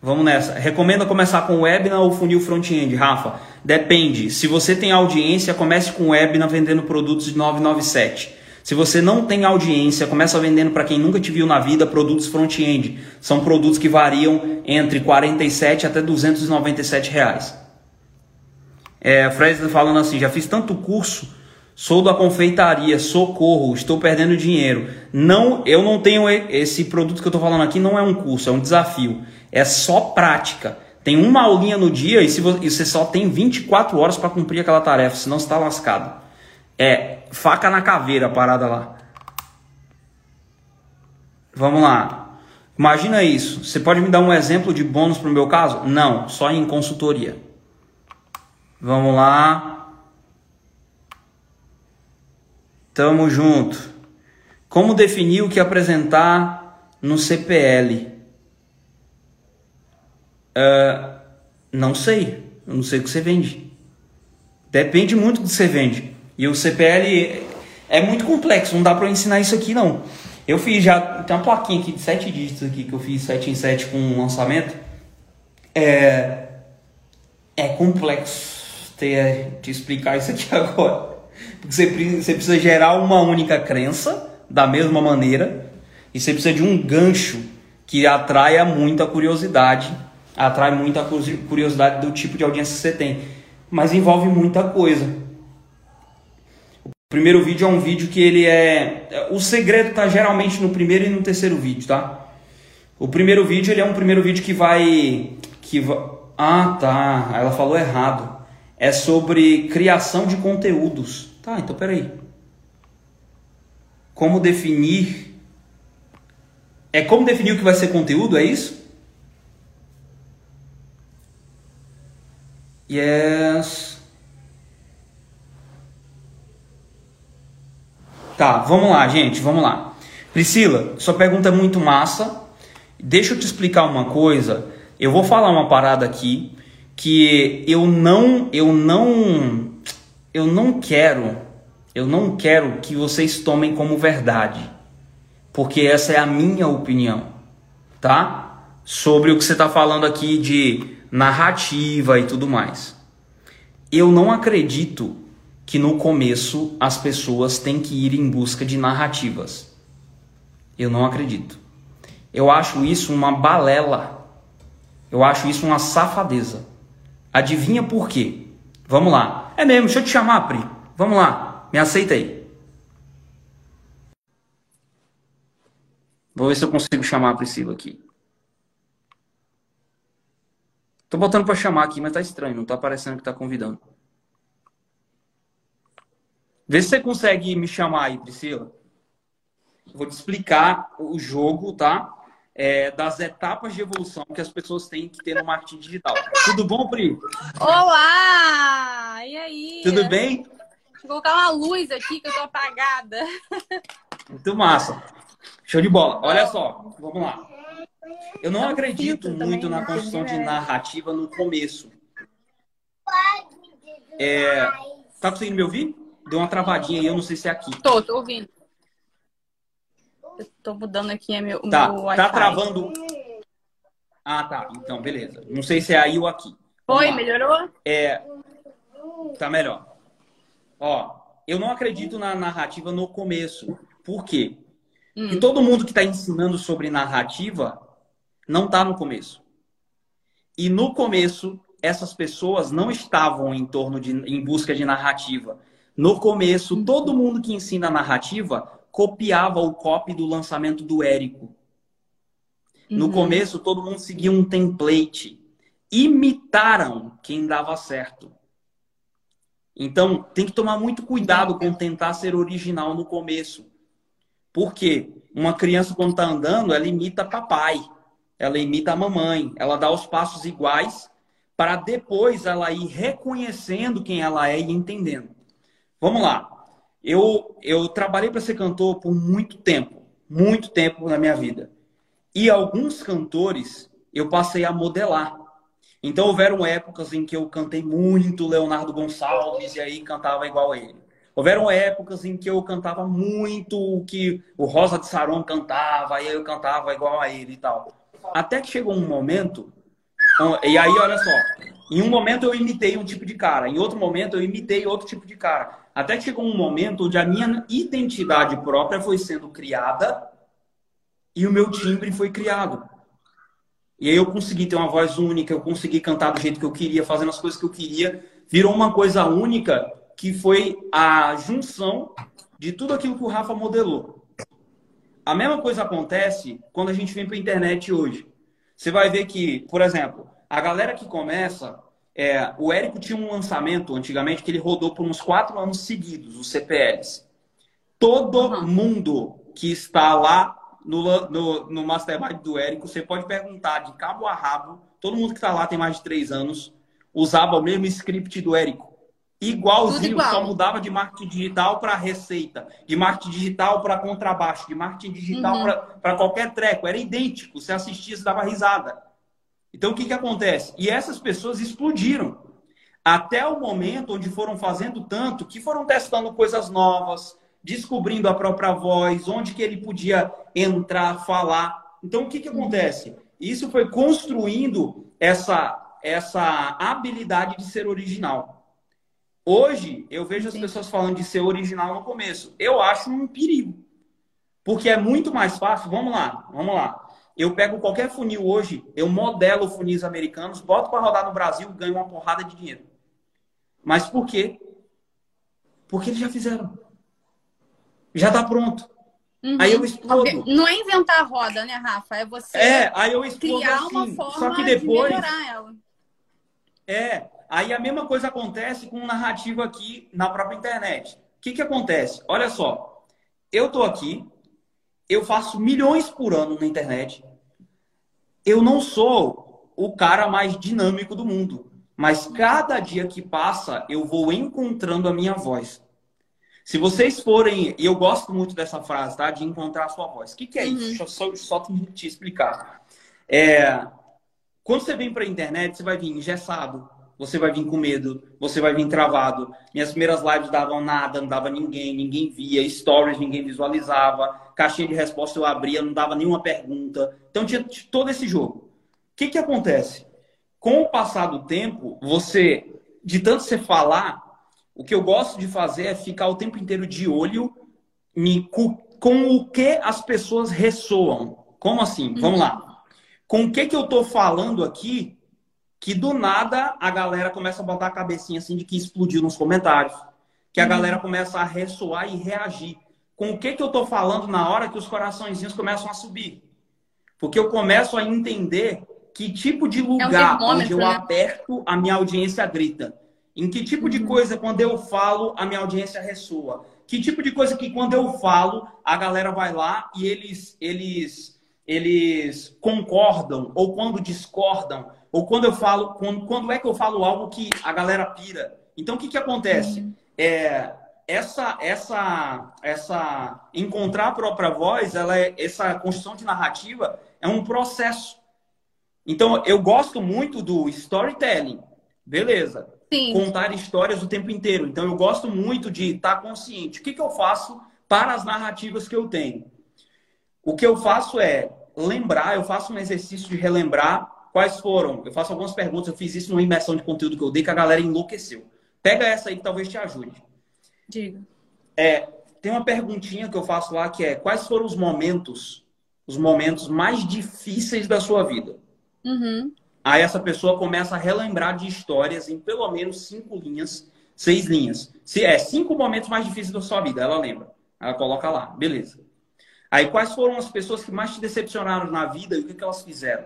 Vamos nessa. Recomenda começar com webinar ou funil front-end, Rafa? Depende. Se você tem audiência, comece com webinar vendendo produtos de 997. Se você não tem audiência, começa vendendo para quem nunca te viu na vida produtos front-end. São produtos que variam entre 47 até 297 reais. É, Fred tá falando assim, já fiz tanto curso, sou da confeitaria, socorro, estou perdendo dinheiro. Não, eu não tenho esse produto que eu estou falando aqui, não é um curso, é um desafio. É só prática. Tem uma aulinha no dia e, se você, e você só tem 24 horas para cumprir aquela tarefa, senão você está lascado. É faca na caveira a parada lá. Vamos lá. Imagina isso. Você pode me dar um exemplo de bônus para o meu caso? Não, só em consultoria. Vamos lá. Tamo junto. Como definir o que apresentar no CPL? Uh, ah, não sei. Eu não sei o que você vende. Depende muito do que você vende. E o CPL é muito complexo, não dá para ensinar isso aqui não. Eu fiz já, tem uma plaquinha aqui de sete dígitos aqui que eu fiz 7 em 7 com um lançamento. É, é complexo ter, te explicar isso aqui <laughs> agora. Porque você, você precisa gerar uma única crença da mesma maneira e você precisa de um gancho que atraia muita curiosidade, atrai muita curiosidade do tipo de audiência que você tem. Mas envolve muita coisa. O primeiro vídeo é um vídeo que ele é... O segredo está geralmente no primeiro e no terceiro vídeo, tá? O primeiro vídeo, ele é um primeiro vídeo que vai... Que va... Ah, tá. Ela falou errado. É sobre criação de conteúdos, Tá, então peraí. Como definir. É como definir o que vai ser conteúdo, é isso? Yes. Tá, vamos lá, gente, vamos lá. Priscila, sua pergunta é muito massa. Deixa eu te explicar uma coisa. Eu vou falar uma parada aqui que eu não, eu não, eu não quero, eu não quero que vocês tomem como verdade, porque essa é a minha opinião, tá? Sobre o que você está falando aqui de narrativa e tudo mais. Eu não acredito que no começo as pessoas têm que ir em busca de narrativas. Eu não acredito. Eu acho isso uma balela. Eu acho isso uma safadeza. Adivinha por quê? Vamos lá. É mesmo, deixa eu te chamar, Pri. Vamos lá. Me aceita aí. Vou ver se eu consigo chamar a Priscila aqui. Tô botando para chamar aqui, mas tá estranho, não tá aparecendo que tá convidando. Vê se você consegue me chamar aí, Priscila. Vou te explicar o jogo, tá? É, das etapas de evolução que as pessoas têm que ter no marketing digital. Tudo bom, Pri? Olá! E aí? Tudo bem? Deixa eu colocar uma luz aqui que eu tô apagada. Muito massa. Show de bola. Olha só, vamos lá. Eu não acredito muito na construção de narrativa no começo. É... Tá conseguindo me ouvir? Deu uma travadinha aí, eu não sei se é aqui. Tô, tô ouvindo. Eu tô mudando aqui é meu, tá, meu Tá travando. Ah, tá. Então, beleza. Não sei se é aí ou aqui. Vamos Oi, lá. melhorou? É. Tá melhor. Ó, eu não acredito na narrativa no começo. Por quê? Hum. Porque todo mundo que está ensinando sobre narrativa não está no começo. E no começo, essas pessoas não estavam em torno de em busca de narrativa. No começo, todo mundo que ensina narrativa copiava o copy do lançamento do Érico. No uhum. começo, todo mundo seguia um template. Imitaram quem dava certo. Então, tem que tomar muito cuidado com tentar ser original no começo. Por quê? Uma criança, quando está andando, ela imita papai ela imita a mamãe, ela dá os passos iguais para depois ela ir reconhecendo quem ela é e entendendo. Vamos lá. Eu, eu trabalhei para ser cantor por muito tempo, muito tempo na minha vida. E alguns cantores eu passei a modelar. Então houveram épocas em que eu cantei muito Leonardo Gonçalves e aí cantava igual a ele. Houveram épocas em que eu cantava muito o que o Rosa de Saron cantava, e eu cantava igual a ele e tal. Até que chegou um momento, e aí olha só, em um momento eu imitei um tipo de cara, em outro momento eu imitei outro tipo de cara. Até que chegou um momento onde a minha identidade própria foi sendo criada e o meu timbre foi criado. E aí eu consegui ter uma voz única, eu consegui cantar do jeito que eu queria, fazendo as coisas que eu queria. Virou uma coisa única que foi a junção de tudo aquilo que o Rafa modelou. A mesma coisa acontece quando a gente vem para a internet hoje. Você vai ver que, por exemplo, a galera que começa. É, o Érico tinha um lançamento antigamente que ele rodou por uns quatro anos seguidos, os CPLs. Todo uhum. mundo que está lá no, no, no Mastermind do Érico, você pode perguntar de cabo a rabo, todo mundo que está lá tem mais de três anos, usava o mesmo script do Érico. Igualzinho, igual. só mudava de marketing digital para receita, de marketing digital para contrabaixo, de marketing digital uhum. para qualquer treco. Era idêntico. Você assistia, você dava risada. Então, o que, que acontece? E essas pessoas explodiram. Até o momento onde foram fazendo tanto que foram testando coisas novas, descobrindo a própria voz, onde que ele podia entrar, falar. Então, o que, que acontece? Isso foi construindo essa, essa habilidade de ser original. Hoje, eu vejo as pessoas falando de ser original no começo. Eu acho um perigo. Porque é muito mais fácil. Vamos lá, vamos lá. Eu pego qualquer funil hoje, eu modelo funis americanos, boto para rodar no Brasil, ganho uma porrada de dinheiro. Mas por quê? Porque eles já fizeram. Já está pronto. Uhum. Aí eu explodo. Não é inventar a roda, né, Rafa? É você é, aí eu explodo criar assim. uma forma Só que depois, de melhorar ela. É, Aí a mesma coisa acontece com narrativa aqui na própria internet. O que, que acontece? Olha só, eu tô aqui, eu faço milhões por ano na internet. Eu não sou o cara mais dinâmico do mundo, mas cada dia que passa eu vou encontrando a minha voz. Se vocês forem, e eu gosto muito dessa frase, tá? De encontrar a sua voz. O que, que é isso? Uhum. Deixa eu só, só te explicar. É, quando você vem para a internet, você vai vir engessado, você vai vir com medo, você vai vir travado. Minhas primeiras lives davam nada, não dava ninguém, ninguém via, stories ninguém visualizava, caixinha de resposta eu abria, não dava nenhuma pergunta. Então tinha todo esse jogo. O que, que acontece? Com o passar do tempo, você, de tanto você falar, o que eu gosto de fazer é ficar o tempo inteiro de olho com o que as pessoas ressoam. Como assim? Vamos lá. Com o que, que eu estou falando aqui que do nada a galera começa a botar a cabecinha assim de que explodiu nos comentários. Que a uhum. galera começa a ressoar e reagir. Com o que, que eu estou falando na hora que os coraçõezinhos começam a subir. Porque eu começo a entender que tipo de lugar é um onde eu né? aperto, a minha audiência grita. Em que tipo de uhum. coisa, quando eu falo, a minha audiência ressoa? Que tipo de coisa que, quando eu falo, a galera vai lá e eles, eles, eles concordam, ou quando discordam, ou quando eu falo, quando, quando é que eu falo algo que a galera pira? Então, o que, que acontece? Uhum. É, essa, essa, essa encontrar a própria voz, ela é, essa construção de narrativa é um processo. Então, eu gosto muito do storytelling, beleza? Sim. contar histórias o tempo inteiro. Então, eu gosto muito de estar consciente. O que, que eu faço para as narrativas que eu tenho? O que eu faço é lembrar, eu faço um exercício de relembrar quais foram. Eu faço algumas perguntas, eu fiz isso numa imersão de conteúdo que eu dei que a galera enlouqueceu. Pega essa aí que talvez te ajude. Diga. É, tem uma perguntinha que eu faço lá que é: quais foram os momentos, os momentos mais difíceis da sua vida? Uhum. Aí essa pessoa começa a relembrar de histórias em pelo menos cinco linhas, seis linhas. Se é cinco momentos mais difíceis da sua vida, ela lembra. Ela coloca lá, beleza. Aí quais foram as pessoas que mais te decepcionaram na vida e o que, que elas fizeram?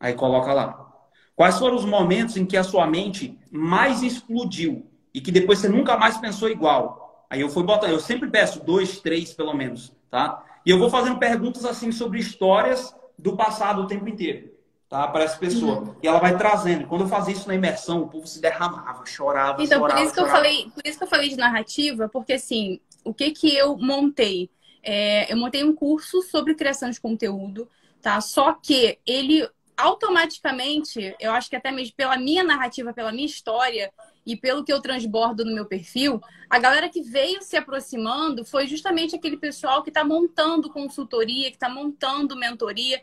Aí coloca lá. Quais foram os momentos em que a sua mente mais explodiu e que depois você nunca mais pensou igual? Aí eu fui botando, eu sempre peço dois, três pelo menos, tá? E eu vou fazendo perguntas assim sobre histórias do passado o tempo inteiro tá? Para essa pessoa. Uhum. E ela vai trazendo. Quando eu fazia isso na imersão, o povo se derramava, chorava, então, chorava. Por isso que eu falei, por isso que eu falei de narrativa, porque assim, o que que eu montei? É, eu montei um curso sobre criação de conteúdo, tá? Só que ele automaticamente, eu acho que até mesmo pela minha narrativa, pela minha história e pelo que eu transbordo no meu perfil, a galera que veio se aproximando foi justamente aquele pessoal que está montando consultoria, que está montando mentoria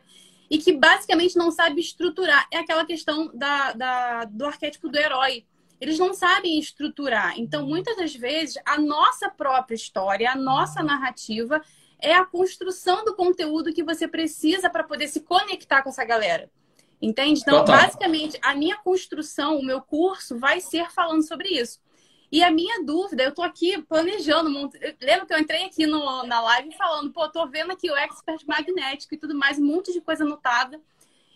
e que basicamente não sabe estruturar. É aquela questão da, da, do arquétipo do herói. Eles não sabem estruturar. Então, muitas das vezes, a nossa própria história, a nossa narrativa é a construção do conteúdo que você precisa para poder se conectar com essa galera. Entende? Então, Total. basicamente, a minha construção, o meu curso vai ser falando sobre isso. E a minha dúvida, eu tô aqui planejando. Lembra que eu entrei aqui no, na live falando, pô, tô vendo aqui o expert magnético e tudo mais, um monte de coisa anotada.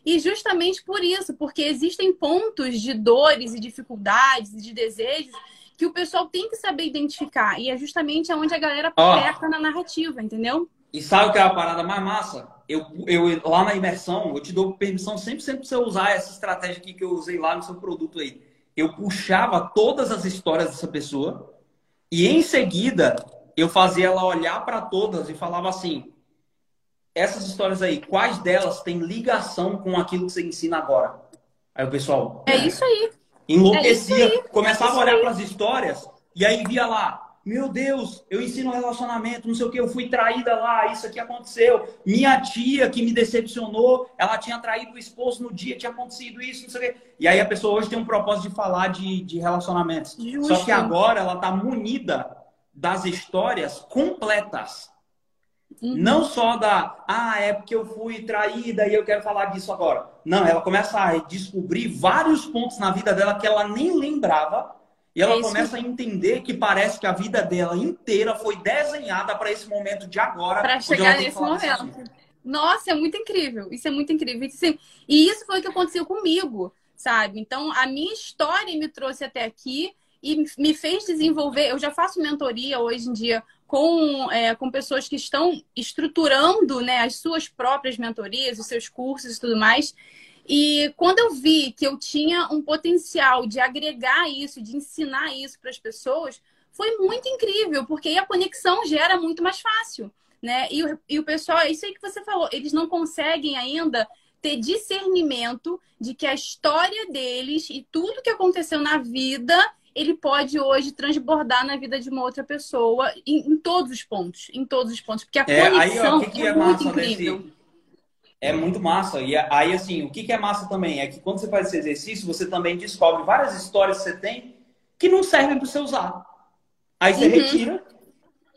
E justamente por isso, porque existem pontos de dores e dificuldades e de desejos que o pessoal tem que saber identificar. E é justamente onde a galera peca na narrativa, entendeu? E sabe o que é a parada mais massa? Eu, eu, lá na imersão, eu te dou permissão 100% para você usar essa estratégia aqui que eu usei lá no seu produto aí eu puxava todas as histórias dessa pessoa e em seguida eu fazia ela olhar para todas e falava assim: essas histórias aí, quais delas têm ligação com aquilo que você ensina agora? Aí o pessoal. É isso aí. Enlouquecia, é isso aí. começava é a olhar para as histórias e aí via lá meu Deus, eu ensino relacionamento, não sei o que, eu fui traída lá, isso aqui aconteceu. Minha tia que me decepcionou, ela tinha traído o esposo no dia, tinha acontecido isso, não sei o que. E aí a pessoa hoje tem um propósito de falar de, de relacionamentos. Justo. Só que agora ela está munida das histórias completas. Uhum. Não só da, ah, é porque eu fui traída e eu quero falar disso agora. Não, ela começa a descobrir vários pontos na vida dela que ela nem lembrava e ela é começa a entender que parece que a vida dela inteira foi desenhada para esse momento de agora. Para chegar nesse momento. Nossa, é muito incrível. Isso é muito incrível. e isso foi o que aconteceu comigo, sabe? Então, a minha história me trouxe até aqui. e me fez desenvolver. Eu já faço mentoria hoje em dia com, é, com pessoas que estão estruturando né, as suas próprias mentorias, os seus cursos e tudo mais. E quando eu vi que eu tinha um potencial de agregar isso, de ensinar isso para as pessoas, foi muito incrível, porque aí a conexão gera muito mais fácil. Né? E, o, e o pessoal, é isso aí que você falou, eles não conseguem ainda ter discernimento de que a história deles e tudo que aconteceu na vida ele pode hoje transbordar na vida de uma outra pessoa em, em todos os pontos, em todos os pontos, porque a é, conexão aí, ó, que que é, é muito incrível. Desse... É muito massa. E aí, assim, o que, que é massa também é que quando você faz esse exercício, você também descobre várias histórias que você tem que não servem para você usar. Aí você uhum. retira,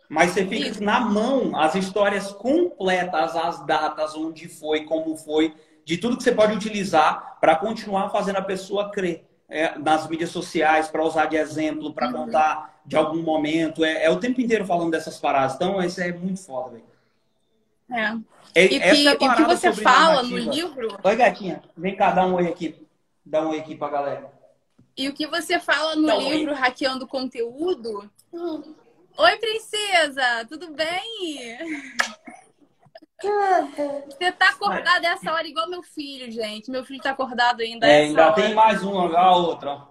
mas você fica Isso. na mão as histórias completas, as datas, onde foi, como foi, de tudo que você pode utilizar para continuar fazendo a pessoa crer é, nas mídias sociais para usar de exemplo, para uhum. contar de algum momento. É, é, o tempo inteiro falando dessas paradas. Então, isso é muito foda, velho. É. é e, que, é o que você fala narrativa. no livro. Oi, gatinha. Vem cá, dá um oi aqui. Dá um oi aqui pra galera. E o que você fala no dá livro um Hackeando Conteúdo. Hum. Oi, princesa! Tudo bem? <laughs> Tudo. Você tá acordado essa hora igual meu filho, gente. Meu filho tá acordado ainda. É, ainda hora. tem mais uma, a outra. Ó.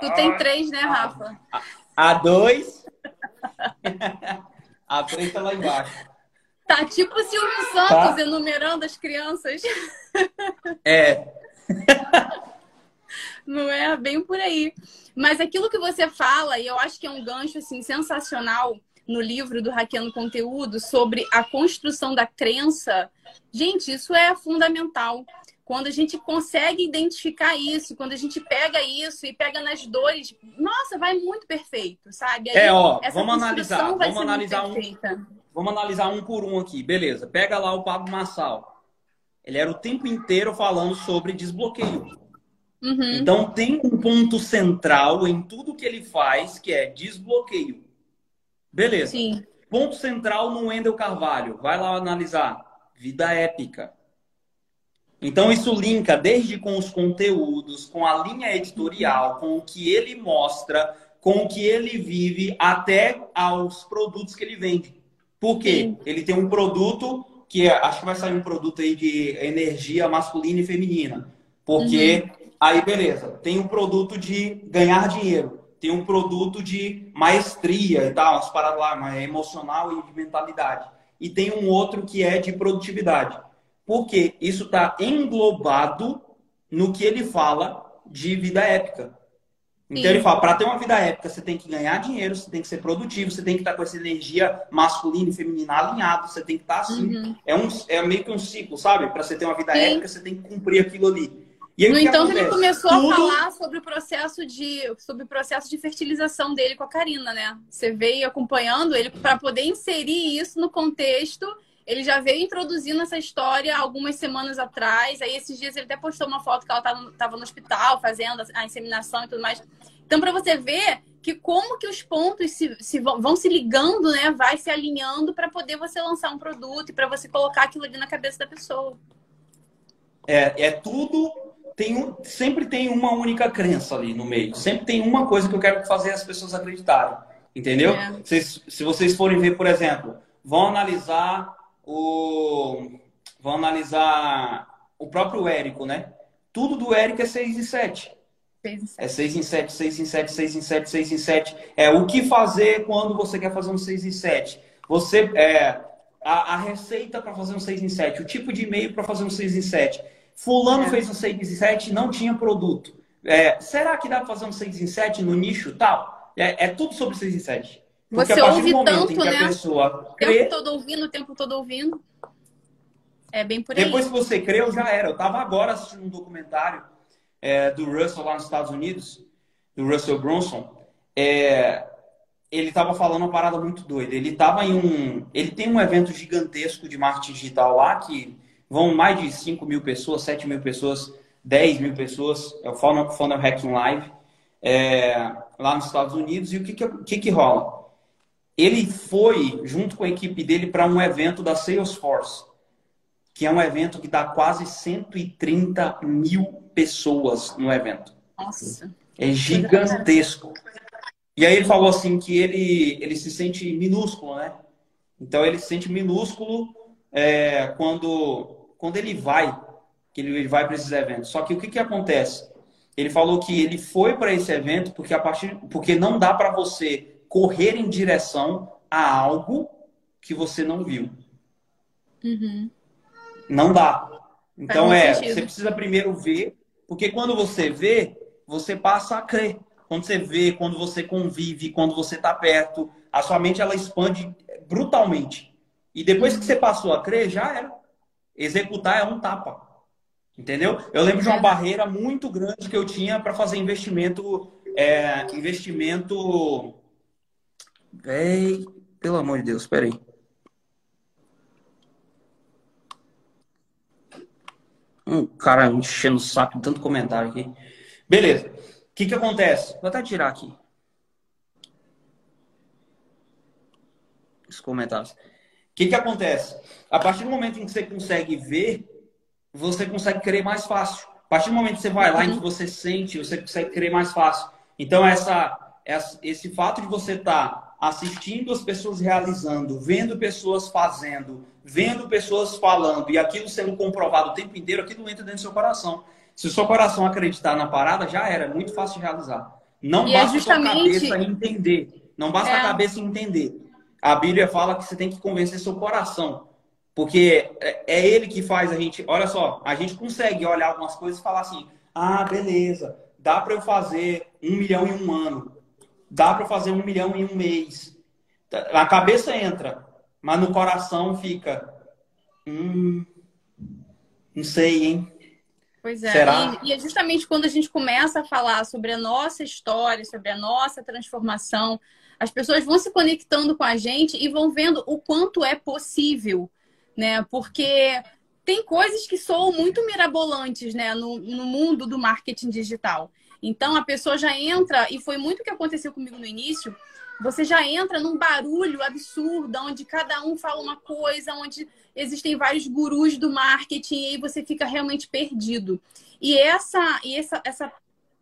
Tu tem três, né, Rafa? A, dois. <laughs> a três tá lá embaixo. Tá tipo o Silvio Santos tá. enumerando as crianças. <laughs> É. Não é bem por aí. Mas aquilo que você fala, e eu acho que é um gancho assim sensacional no livro do Hackeando Conteúdo sobre a construção da crença, gente, isso é fundamental. Quando a gente consegue identificar isso, quando a gente pega isso e pega nas dores, nossa, vai muito perfeito, sabe? Aí, é, ó, vamos analisar, vamos analisar um, vamos analisar um por um aqui, beleza? Pega lá o Pablo Massal. Ele era o tempo inteiro falando sobre desbloqueio. Uhum. Então tem um ponto central em tudo que ele faz, que é desbloqueio. Beleza. Sim. Ponto central no Wendel Carvalho. Vai lá analisar. Vida épica. Então isso linka desde com os conteúdos, com a linha editorial, com o que ele mostra, com o que ele vive, até aos produtos que ele vende. Por quê? Sim. Ele tem um produto que é, acho que vai sair um produto aí de energia masculina e feminina. Porque uhum. aí beleza, tem um produto de ganhar dinheiro tem um produto de maestria e tal, as paradas lá, emocional e de mentalidade. E tem um outro que é de produtividade. Porque isso está englobado no que ele fala de vida épica. Então Sim. ele fala, para ter uma vida épica, você tem que ganhar dinheiro, você tem que ser produtivo, você tem que estar tá com essa energia masculina e feminina alinhado, você tem que estar tá assim. Uhum. É, um, é meio que um ciclo, sabe? Para você ter uma vida Sim. épica, você tem que cumprir aquilo ali. Aí, no entanto, ele começou Tudo... a falar sobre o processo de sobre o processo de fertilização dele com a Karina, né? Você veio acompanhando ele para poder inserir isso no contexto. Ele já veio introduzindo essa história algumas semanas atrás. Aí esses dias ele até postou uma foto que ela estava no hospital fazendo a inseminação e tudo mais. Então, para você ver que como que os pontos se, se vão, vão, se ligando, né? Vai se alinhando para poder você lançar um produto e para você colocar aquilo ali na cabeça da pessoa. É, é tudo tem um, sempre tem uma única crença ali no meio. Sempre tem uma coisa que eu quero fazer as pessoas acreditarem. Entendeu? É. Se, se vocês forem ver, por exemplo, vão analisar o. Vão analisar o próprio Érico, né? Tudo do Érico é 6 e 7. 6 É 6 em 7, 6 em 7, 6 em 7, 6 em 7. É o que fazer quando você quer fazer um 6 em 7. Você. É, a, a receita para fazer um 6 em 7. O tipo de e-mail para fazer um 6 em 7 Fulano é. fez um 6 em 7 não tinha produto. É, será que dá para fazer um 6 em 7 no nicho tal? É, é tudo sobre 6 em 7. Porque Você ouve tanto, né? O crê... tempo todo ouvindo, o tempo todo ouvindo. É bem por aí. Depois que você creu, já era. Eu estava agora assistindo um documentário é, do Russell lá nos Estados Unidos, do Russell Brunson. É, ele estava falando uma parada muito doida. Ele estava em um. Ele tem um evento gigantesco de marketing digital lá que vão mais de 5 mil pessoas, 7 mil pessoas, 10 mil pessoas, é o Funnel, Funnel Hacking Live, é, lá nos Estados Unidos. E o que, que, que, que rola? Ele foi, junto com a equipe dele, para um evento da Salesforce, que é um evento que dá quase 130 mil pessoas no evento. Nossa. É gigantesco. E aí ele falou assim que ele, ele se sente minúsculo, né? Então ele se sente minúsculo é, quando, quando ele vai, que ele vai para esses eventos. Só que o que, que acontece? Ele falou que ele foi para esse evento porque a partir, porque não dá para você correr em direção a algo que você não viu. Uhum. Não dá. Então é, sentido. você precisa primeiro ver, porque quando você vê, você passa a crer. Quando você vê, quando você convive, quando você está perto, a sua mente ela expande brutalmente. E depois que você passou a crer, já era. Executar é um tapa. Entendeu? Eu lembro de uma barreira muito grande que eu tinha para fazer investimento. É, investimento. Véi, pelo amor de Deus, peraí. Um cara enchendo o saco tanto comentário aqui. Beleza. O que, que acontece? Vou até tirar aqui. Os comentários. O que, que acontece? A partir do momento em que você consegue ver, você consegue crer mais fácil. A partir do momento que você vai lá em que você sente, você consegue crer mais fácil. Então, essa, essa esse fato de você estar tá assistindo as pessoas realizando, vendo pessoas fazendo, vendo pessoas falando e aquilo sendo comprovado o tempo inteiro, aquilo entra dentro do seu coração. Se o seu coração acreditar na parada, já era, é muito fácil de realizar. Não e é basta é justamente... a cabeça entender. Não basta é. a cabeça entender. A Bíblia fala que você tem que convencer seu coração. Porque é, é ele que faz a gente. Olha só, a gente consegue olhar algumas coisas e falar assim: ah, beleza, dá para eu fazer um milhão em um ano. Dá para fazer um milhão em um mês. A cabeça entra, mas no coração fica. Hum, não sei, hein? Pois é, Será? E, e, é justamente quando a gente começa a falar sobre a nossa história, sobre a nossa transformação, as pessoas vão se conectando com a gente e vão vendo o quanto é possível, né? Porque tem coisas que soam muito mirabolantes, né, no, no mundo do marketing digital. Então a pessoa já entra, e foi muito o que aconteceu comigo no início, você já entra num barulho absurdo, onde cada um fala uma coisa, onde existem vários gurus do marketing e aí você fica realmente perdido. E essa, e essa, essa,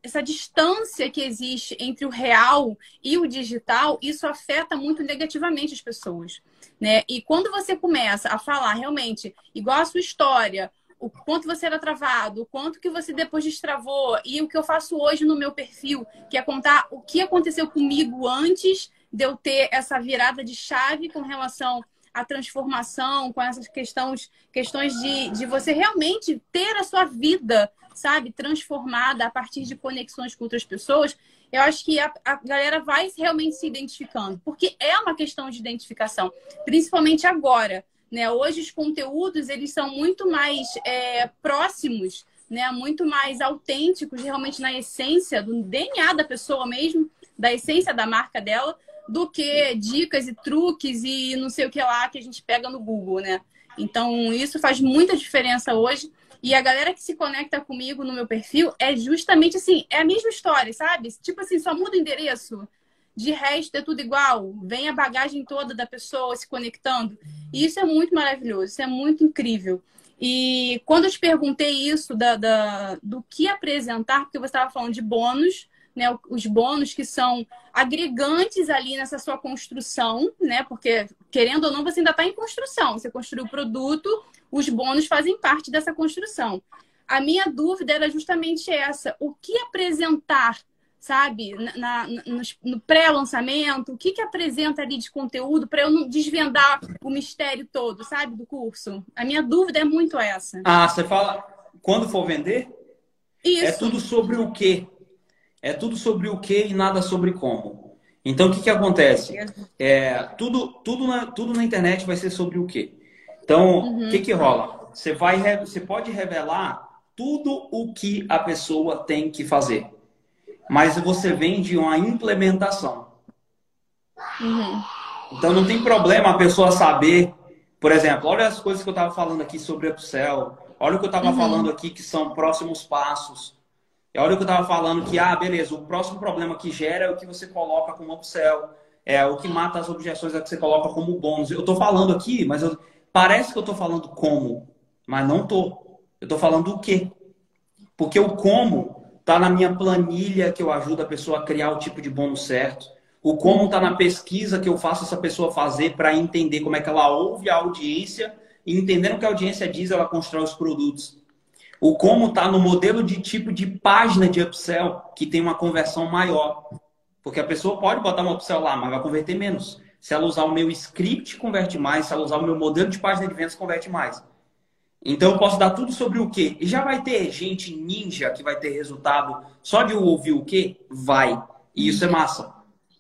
essa distância que existe entre o real e o digital, isso afeta muito negativamente as pessoas. Né? E quando você começa a falar realmente igual a sua história, o quanto você era travado, o quanto que você depois destravou e o que eu faço hoje no meu perfil, que é contar o que aconteceu comigo antes de eu ter essa virada de chave com relação à transformação, com essas questões, questões de, de você realmente ter a sua vida, sabe, transformada a partir de conexões com outras pessoas, eu acho que a, a galera vai realmente se identificando, porque é uma questão de identificação, principalmente agora né? Hoje os conteúdos eles são muito mais é, próximos, né? muito mais autênticos, realmente na essência do DNA da pessoa mesmo, da essência da marca dela, do que dicas e truques e não sei o que lá que a gente pega no Google, né? Então, isso faz muita diferença hoje. E a galera que se conecta comigo no meu perfil é justamente assim, é a mesma história, sabe? Tipo assim, só muda o endereço. De resto, é tudo igual. Vem a bagagem toda da pessoa se conectando. E isso é muito maravilhoso, isso é muito incrível. E quando eu te perguntei isso da, da do que apresentar, porque você estava falando de bônus, né? Os bônus que são agregantes ali nessa sua construção, né? Porque, querendo ou não, você ainda está em construção. Você construiu o produto, os bônus fazem parte dessa construção. A minha dúvida era justamente essa: o que apresentar sabe? Na, no, no pré-lançamento, o que, que apresenta ali de conteúdo para eu não desvendar o mistério todo, sabe? Do curso. A minha dúvida é muito essa. Ah, você fala quando for vender? Isso. É tudo sobre o quê? É tudo sobre o quê e nada sobre como. Então, o que, que acontece? É, tudo, tudo, na, tudo na internet vai ser sobre o quê? Então, uhum. o que, que rola? Você, vai, você pode revelar tudo o que a pessoa tem que fazer mas você vende uma implementação. Uhum. Então não tem problema a pessoa saber, por exemplo, olha as coisas que eu estava falando aqui sobre upsell, olha o que eu estava uhum. falando aqui que são próximos passos. E olha o que eu estava falando que, ah, beleza, o próximo problema que gera é o que você coloca como upsell, é o que mata as objeções é o que você coloca como bônus. Eu estou falando aqui, mas eu, parece que eu estou falando como, mas não estou. Eu estou falando o quê? Porque o como tá na minha planilha que eu ajudo a pessoa a criar o tipo de bônus certo. O como tá na pesquisa que eu faço essa pessoa fazer para entender como é que ela ouve a audiência e entendendo o que a audiência diz, ela constrói os produtos. O como está no modelo de tipo de página de upsell que tem uma conversão maior. Porque a pessoa pode botar um upsell lá, mas vai converter menos. Se ela usar o meu script, converte mais. Se ela usar o meu modelo de página de vendas, converte mais. Então eu posso dar tudo sobre o quê? E já vai ter gente ninja que vai ter resultado só de ouvir o quê? Vai. E isso é massa.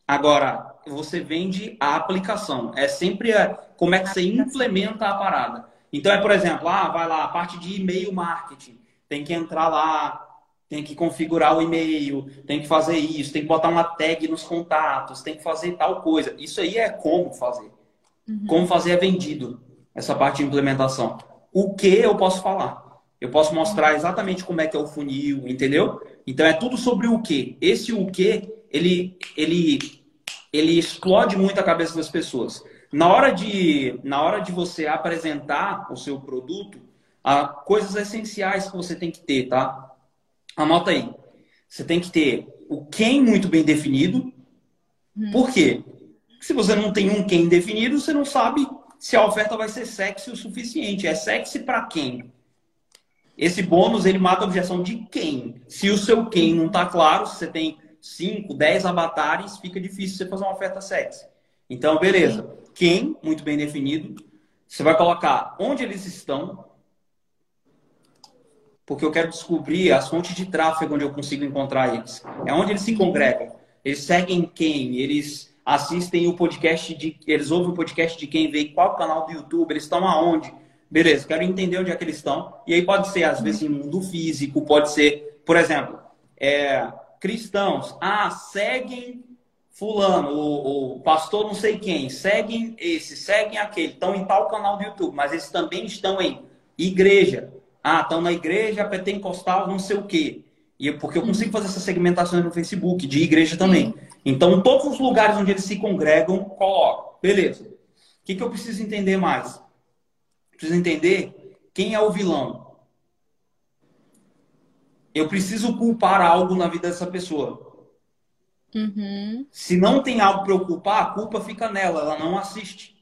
Agora, você vende a aplicação. É sempre a, como é que você implementa a parada. Então é, por exemplo, ah, vai lá, a parte de e-mail marketing. Tem que entrar lá, tem que configurar o e-mail, tem que fazer isso, tem que botar uma tag nos contatos, tem que fazer tal coisa. Isso aí é como fazer. Uhum. Como fazer é vendido, essa parte de implementação. O que eu posso falar? Eu posso mostrar exatamente como é que é o funil, entendeu? Então é tudo sobre o que. Esse o que, ele, ele, ele explode muito a cabeça das pessoas. Na hora de, na hora de você apresentar o seu produto, há coisas essenciais que você tem que ter, tá? Anota aí. Você tem que ter o quem muito bem definido. Hum. Por quê? Se você não tem um quem definido, você não sabe se a oferta vai ser sexy o suficiente. É sexy para quem? Esse bônus ele mata a objeção de quem. Se o seu quem não está claro, se você tem 5, 10 avatares, fica difícil você fazer uma oferta sexy. Então, beleza quem, muito bem definido. Você vai colocar onde eles estão, porque eu quero descobrir as fontes de tráfego onde eu consigo encontrar eles. É onde eles se congregam. Eles seguem quem? Eles assistem o podcast de. Eles ouvem o podcast de quem vê qual canal do YouTube, eles estão aonde. Beleza, quero entender onde é que eles estão. E aí pode ser, às vezes, em mundo físico, pode ser, por exemplo, é, cristãos. Ah, seguem fulano, o, o, pastor não sei quem, seguem esse, seguem aquele, estão em tal canal do YouTube, mas eles também estão em igreja. Ah, estão na igreja pentecostal, não sei o quê. E porque eu consigo fazer essa segmentação no Facebook, de igreja também. Então, todos os lugares onde eles se congregam, coloco. Beleza. O que, que eu preciso entender mais? Preciso entender quem é o vilão. Eu preciso culpar algo na vida dessa pessoa. Uhum. Se não tem algo para ocupar, a culpa fica nela, ela não assiste.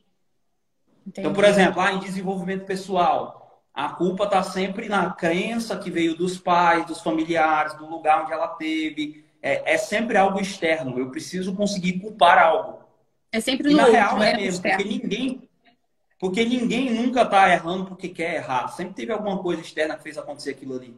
Entendi. Então, por exemplo, ah, em desenvolvimento pessoal, a culpa está sempre na crença que veio dos pais, dos familiares, do lugar onde ela teve. É, é sempre algo externo. Eu preciso conseguir culpar algo. É sempre e no na outro, real é mesmo, porque ninguém, porque ninguém nunca está errando porque quer errar. Sempre teve alguma coisa externa que fez acontecer aquilo ali.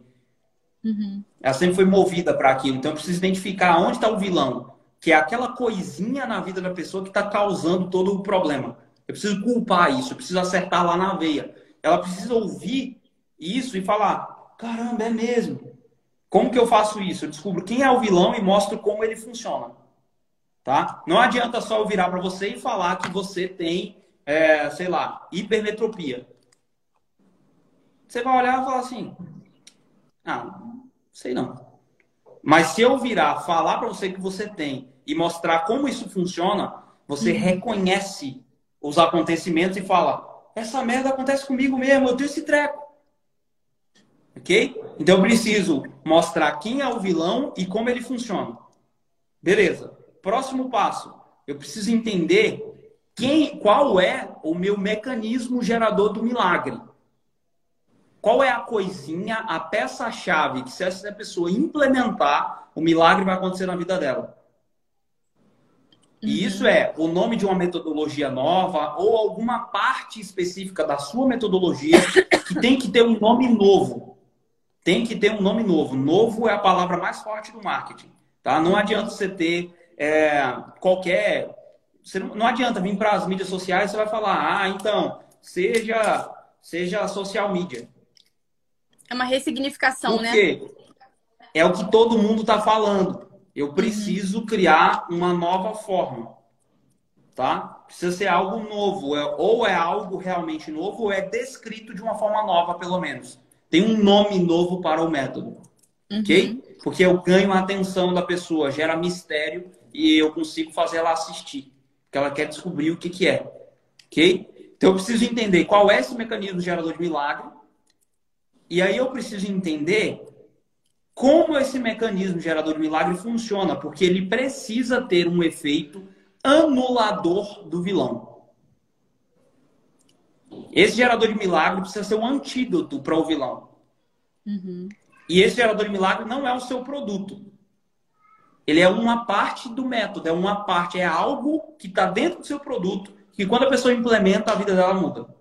Uhum. Ela sempre foi movida para aquilo. Então eu preciso identificar onde está o vilão, que é aquela coisinha na vida da pessoa que está causando todo o problema. Eu preciso culpar isso, eu preciso acertar lá na veia. Ela precisa ouvir isso e falar: caramba, é mesmo. Como que eu faço isso? Eu descubro quem é o vilão e mostro como ele funciona. Tá? Não adianta só eu virar para você e falar que você tem, é, sei lá, hipermetropia. Você vai olhar e falar assim: ah, sei não. Mas se eu virar, falar para você que você tem e mostrar como isso funciona, você uhum. reconhece os acontecimentos e fala: essa merda acontece comigo mesmo, eu tenho esse treco. Ok? Então eu preciso mostrar quem é o vilão e como ele funciona. Beleza. Próximo passo. Eu preciso entender quem, qual é o meu mecanismo gerador do milagre. Qual é a coisinha, a peça-chave que se essa pessoa implementar, o milagre vai acontecer na vida dela? E isso é o nome de uma metodologia nova ou alguma parte específica da sua metodologia que tem que ter um nome novo. Tem que ter um nome novo. Novo é a palavra mais forte do marketing. Tá? Não adianta você ter é, qualquer. Você não, não adianta vir para as mídias sociais e você vai falar, ah, então, seja, seja social media. É uma ressignificação, Por né? né? É o que todo mundo está falando. Eu preciso uhum. criar uma nova forma. Tá? Precisa ser algo novo. É, ou é algo realmente novo, ou é descrito de uma forma nova, pelo menos. Tem um nome novo para o método. Uhum. Ok? Porque eu ganho a atenção da pessoa, gera mistério e eu consigo fazer ela assistir. Porque ela quer descobrir o que, que é. Ok? Então eu preciso entender qual é esse mecanismo gerador de milagre e aí eu preciso entender como esse mecanismo gerador de milagre funciona, porque ele precisa ter um efeito anulador do vilão. Esse gerador de milagre precisa ser um antídoto para o vilão. Uhum. E esse gerador de milagre não é o seu produto. Ele é uma parte do método, é uma parte, é algo que está dentro do seu produto, que quando a pessoa implementa, a vida dela muda.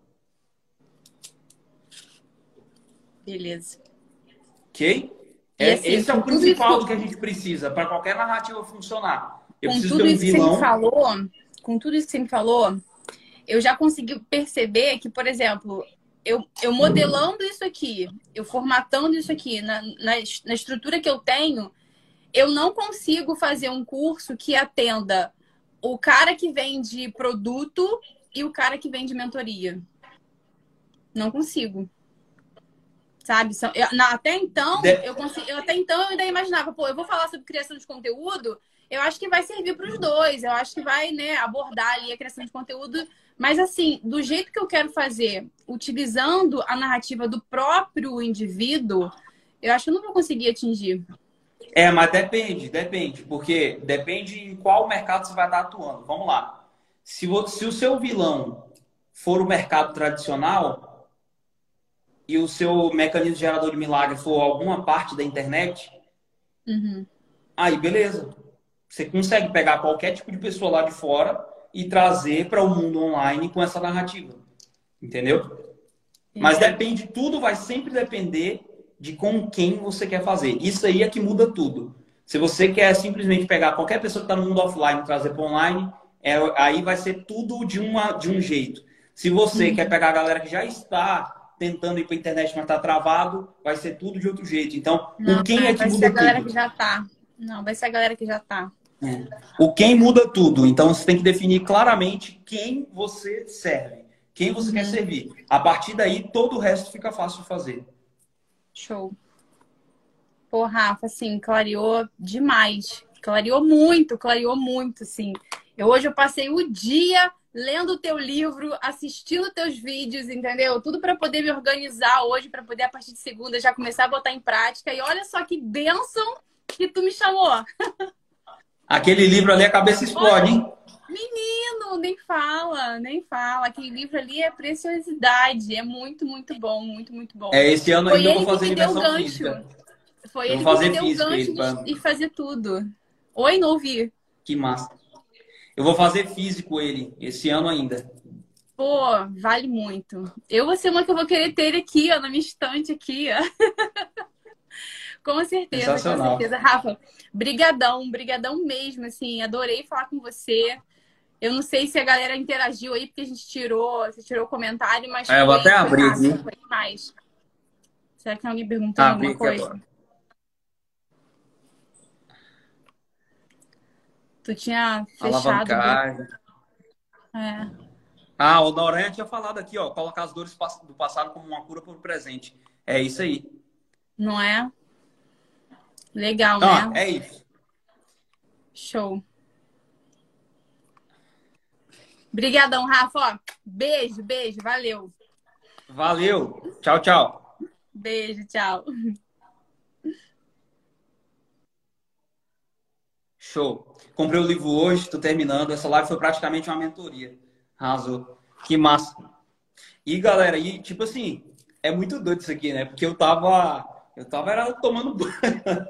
Beleza. Ok? É, assim, esse é o principal isso... que a gente precisa para qualquer narrativa funcionar. Eu com tudo um isso vilão... que você me falou, com tudo isso que você me falou, eu já consegui perceber que, por exemplo, eu, eu modelando isso aqui, eu formatando isso aqui na, na, na estrutura que eu tenho, eu não consigo fazer um curso que atenda o cara que vende produto e o cara que vende mentoria. Não consigo sabe? Eu, até então, de... eu, consigo, eu até então eu ainda imaginava, pô, eu vou falar sobre criação de conteúdo, eu acho que vai servir para os dois, eu acho que vai, né, abordar ali a criação de conteúdo, mas assim, do jeito que eu quero fazer, utilizando a narrativa do próprio indivíduo, eu acho que eu não vou conseguir atingir. É, mas depende, depende, porque depende em qual mercado você vai estar atuando. Vamos lá. Se, se o seu vilão for o mercado tradicional, e o seu mecanismo gerador de milagre for alguma parte da internet, uhum. aí beleza. Você consegue pegar qualquer tipo de pessoa lá de fora e trazer para o mundo online com essa narrativa. Entendeu? Mas depende, tudo vai sempre depender de com quem você quer fazer. Isso aí é que muda tudo. Se você quer simplesmente pegar qualquer pessoa que está no mundo offline e trazer para online, é, aí vai ser tudo de, uma, de um jeito. Se você uhum. quer pegar a galera que já está tentando ir para a internet, mas está travado, vai ser tudo de outro jeito. Então, não, o quem é que vai muda ser a galera tudo? que já está. Não, vai ser a galera que já está. É. O quem muda tudo. Então, você tem que definir claramente quem você serve, quem você uhum. quer servir. A partir daí, todo o resto fica fácil de fazer. Show. Pô, Rafa, assim, clareou demais. Clareou muito, clareou muito, assim. Eu, hoje eu passei o dia lendo o teu livro, assistindo teus vídeos, entendeu? Tudo para poder me organizar hoje, para poder a partir de segunda já começar a botar em prática. E olha só que bênção que tu me chamou. <laughs> Aquele livro ali, a cabeça explode, hein? Menino, nem fala, nem fala. Aquele livro ali é preciosidade. É muito, muito bom, muito, muito bom. É, esse ano ainda vou fazer versão física. Foi ele que me deu o gancho de, de fazer tudo. Oi, não ouvi. Que massa. Eu vou fazer físico ele, esse ano ainda. Pô, vale muito. Eu vou ser uma que eu vou querer ter aqui, ó, na minha estante aqui, ó. <laughs> com certeza, com certeza. Rafa, brigadão, brigadão mesmo, assim, adorei falar com você. Eu não sei se a galera interagiu aí, porque a gente tirou, você tirou o comentário, mas. É, eu vou até abrir aqui. mais. Será que tem alguém perguntando ah, alguma coisa? Agora. Tu tinha fechado. É. Ah, o Noronha tinha falado aqui, ó, colocar as dores do passado como uma cura para o presente. É isso aí. Não é? Legal, Não, né? É isso. Show. Obrigadão, Rafa. beijo, beijo. Valeu. Valeu. Tchau, tchau. Beijo, tchau. Show. Comprei o livro hoje, tô terminando. Essa live foi praticamente uma mentoria. Arrasou. Que massa. E galera, e tipo assim, é muito doido isso aqui, né? Porque eu tava. Eu tava era, tomando banho. <laughs>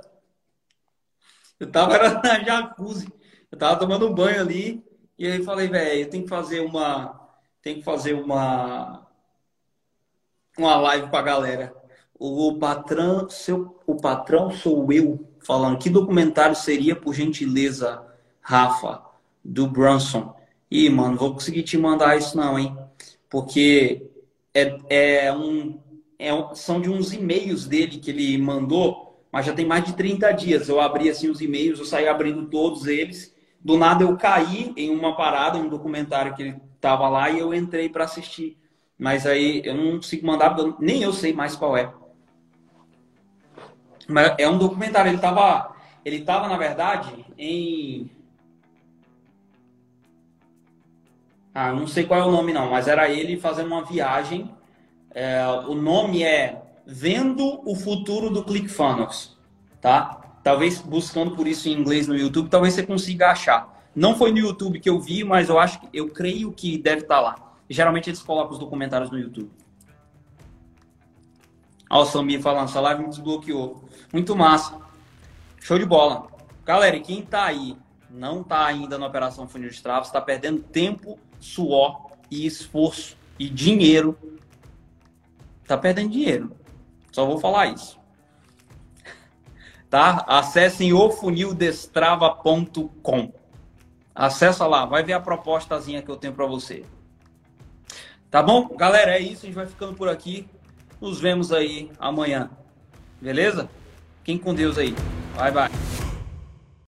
eu tava era, na jacuzzi. Eu tava tomando banho ali. E aí falei, velho, eu tenho que fazer uma. Tem que fazer uma. Uma live pra galera. O patrão, seu, o patrão sou eu falando que documentário seria, por gentileza, Rafa, do Brunson. Ih, mano, vou conseguir te mandar isso não, hein? Porque é, é um, é, são de uns e-mails dele que ele mandou, mas já tem mais de 30 dias. Eu abri assim os e-mails, eu saí abrindo todos eles. Do nada eu caí em uma parada, um documentário que ele tava lá e eu entrei para assistir. Mas aí eu não consigo mandar, nem eu sei mais qual é. Mas é um documentário. Ele estava, ele tava, na verdade, em. Ah, não sei qual é o nome não, mas era ele fazendo uma viagem. É, o nome é Vendo o Futuro do ClickFunnels. tá? Talvez buscando por isso em inglês no YouTube, talvez você consiga achar. Não foi no YouTube que eu vi, mas eu acho que eu creio que deve estar tá lá. Geralmente eles colocam os documentários no YouTube. Olha o Samir falando, essa live me desbloqueou. Muito massa. Show de bola. Galera, e quem tá aí, não tá ainda na Operação Funil de Travos, está perdendo tempo, suor e esforço e dinheiro. Tá perdendo dinheiro. Só vou falar isso. Tá? Acessem ofunildestrava.com. Acessa lá, vai ver a propostazinha que eu tenho para você. Tá bom? Galera, é isso. A gente vai ficando por aqui. Nos vemos aí amanhã. Beleza? Quem com Deus aí. Bye, bye.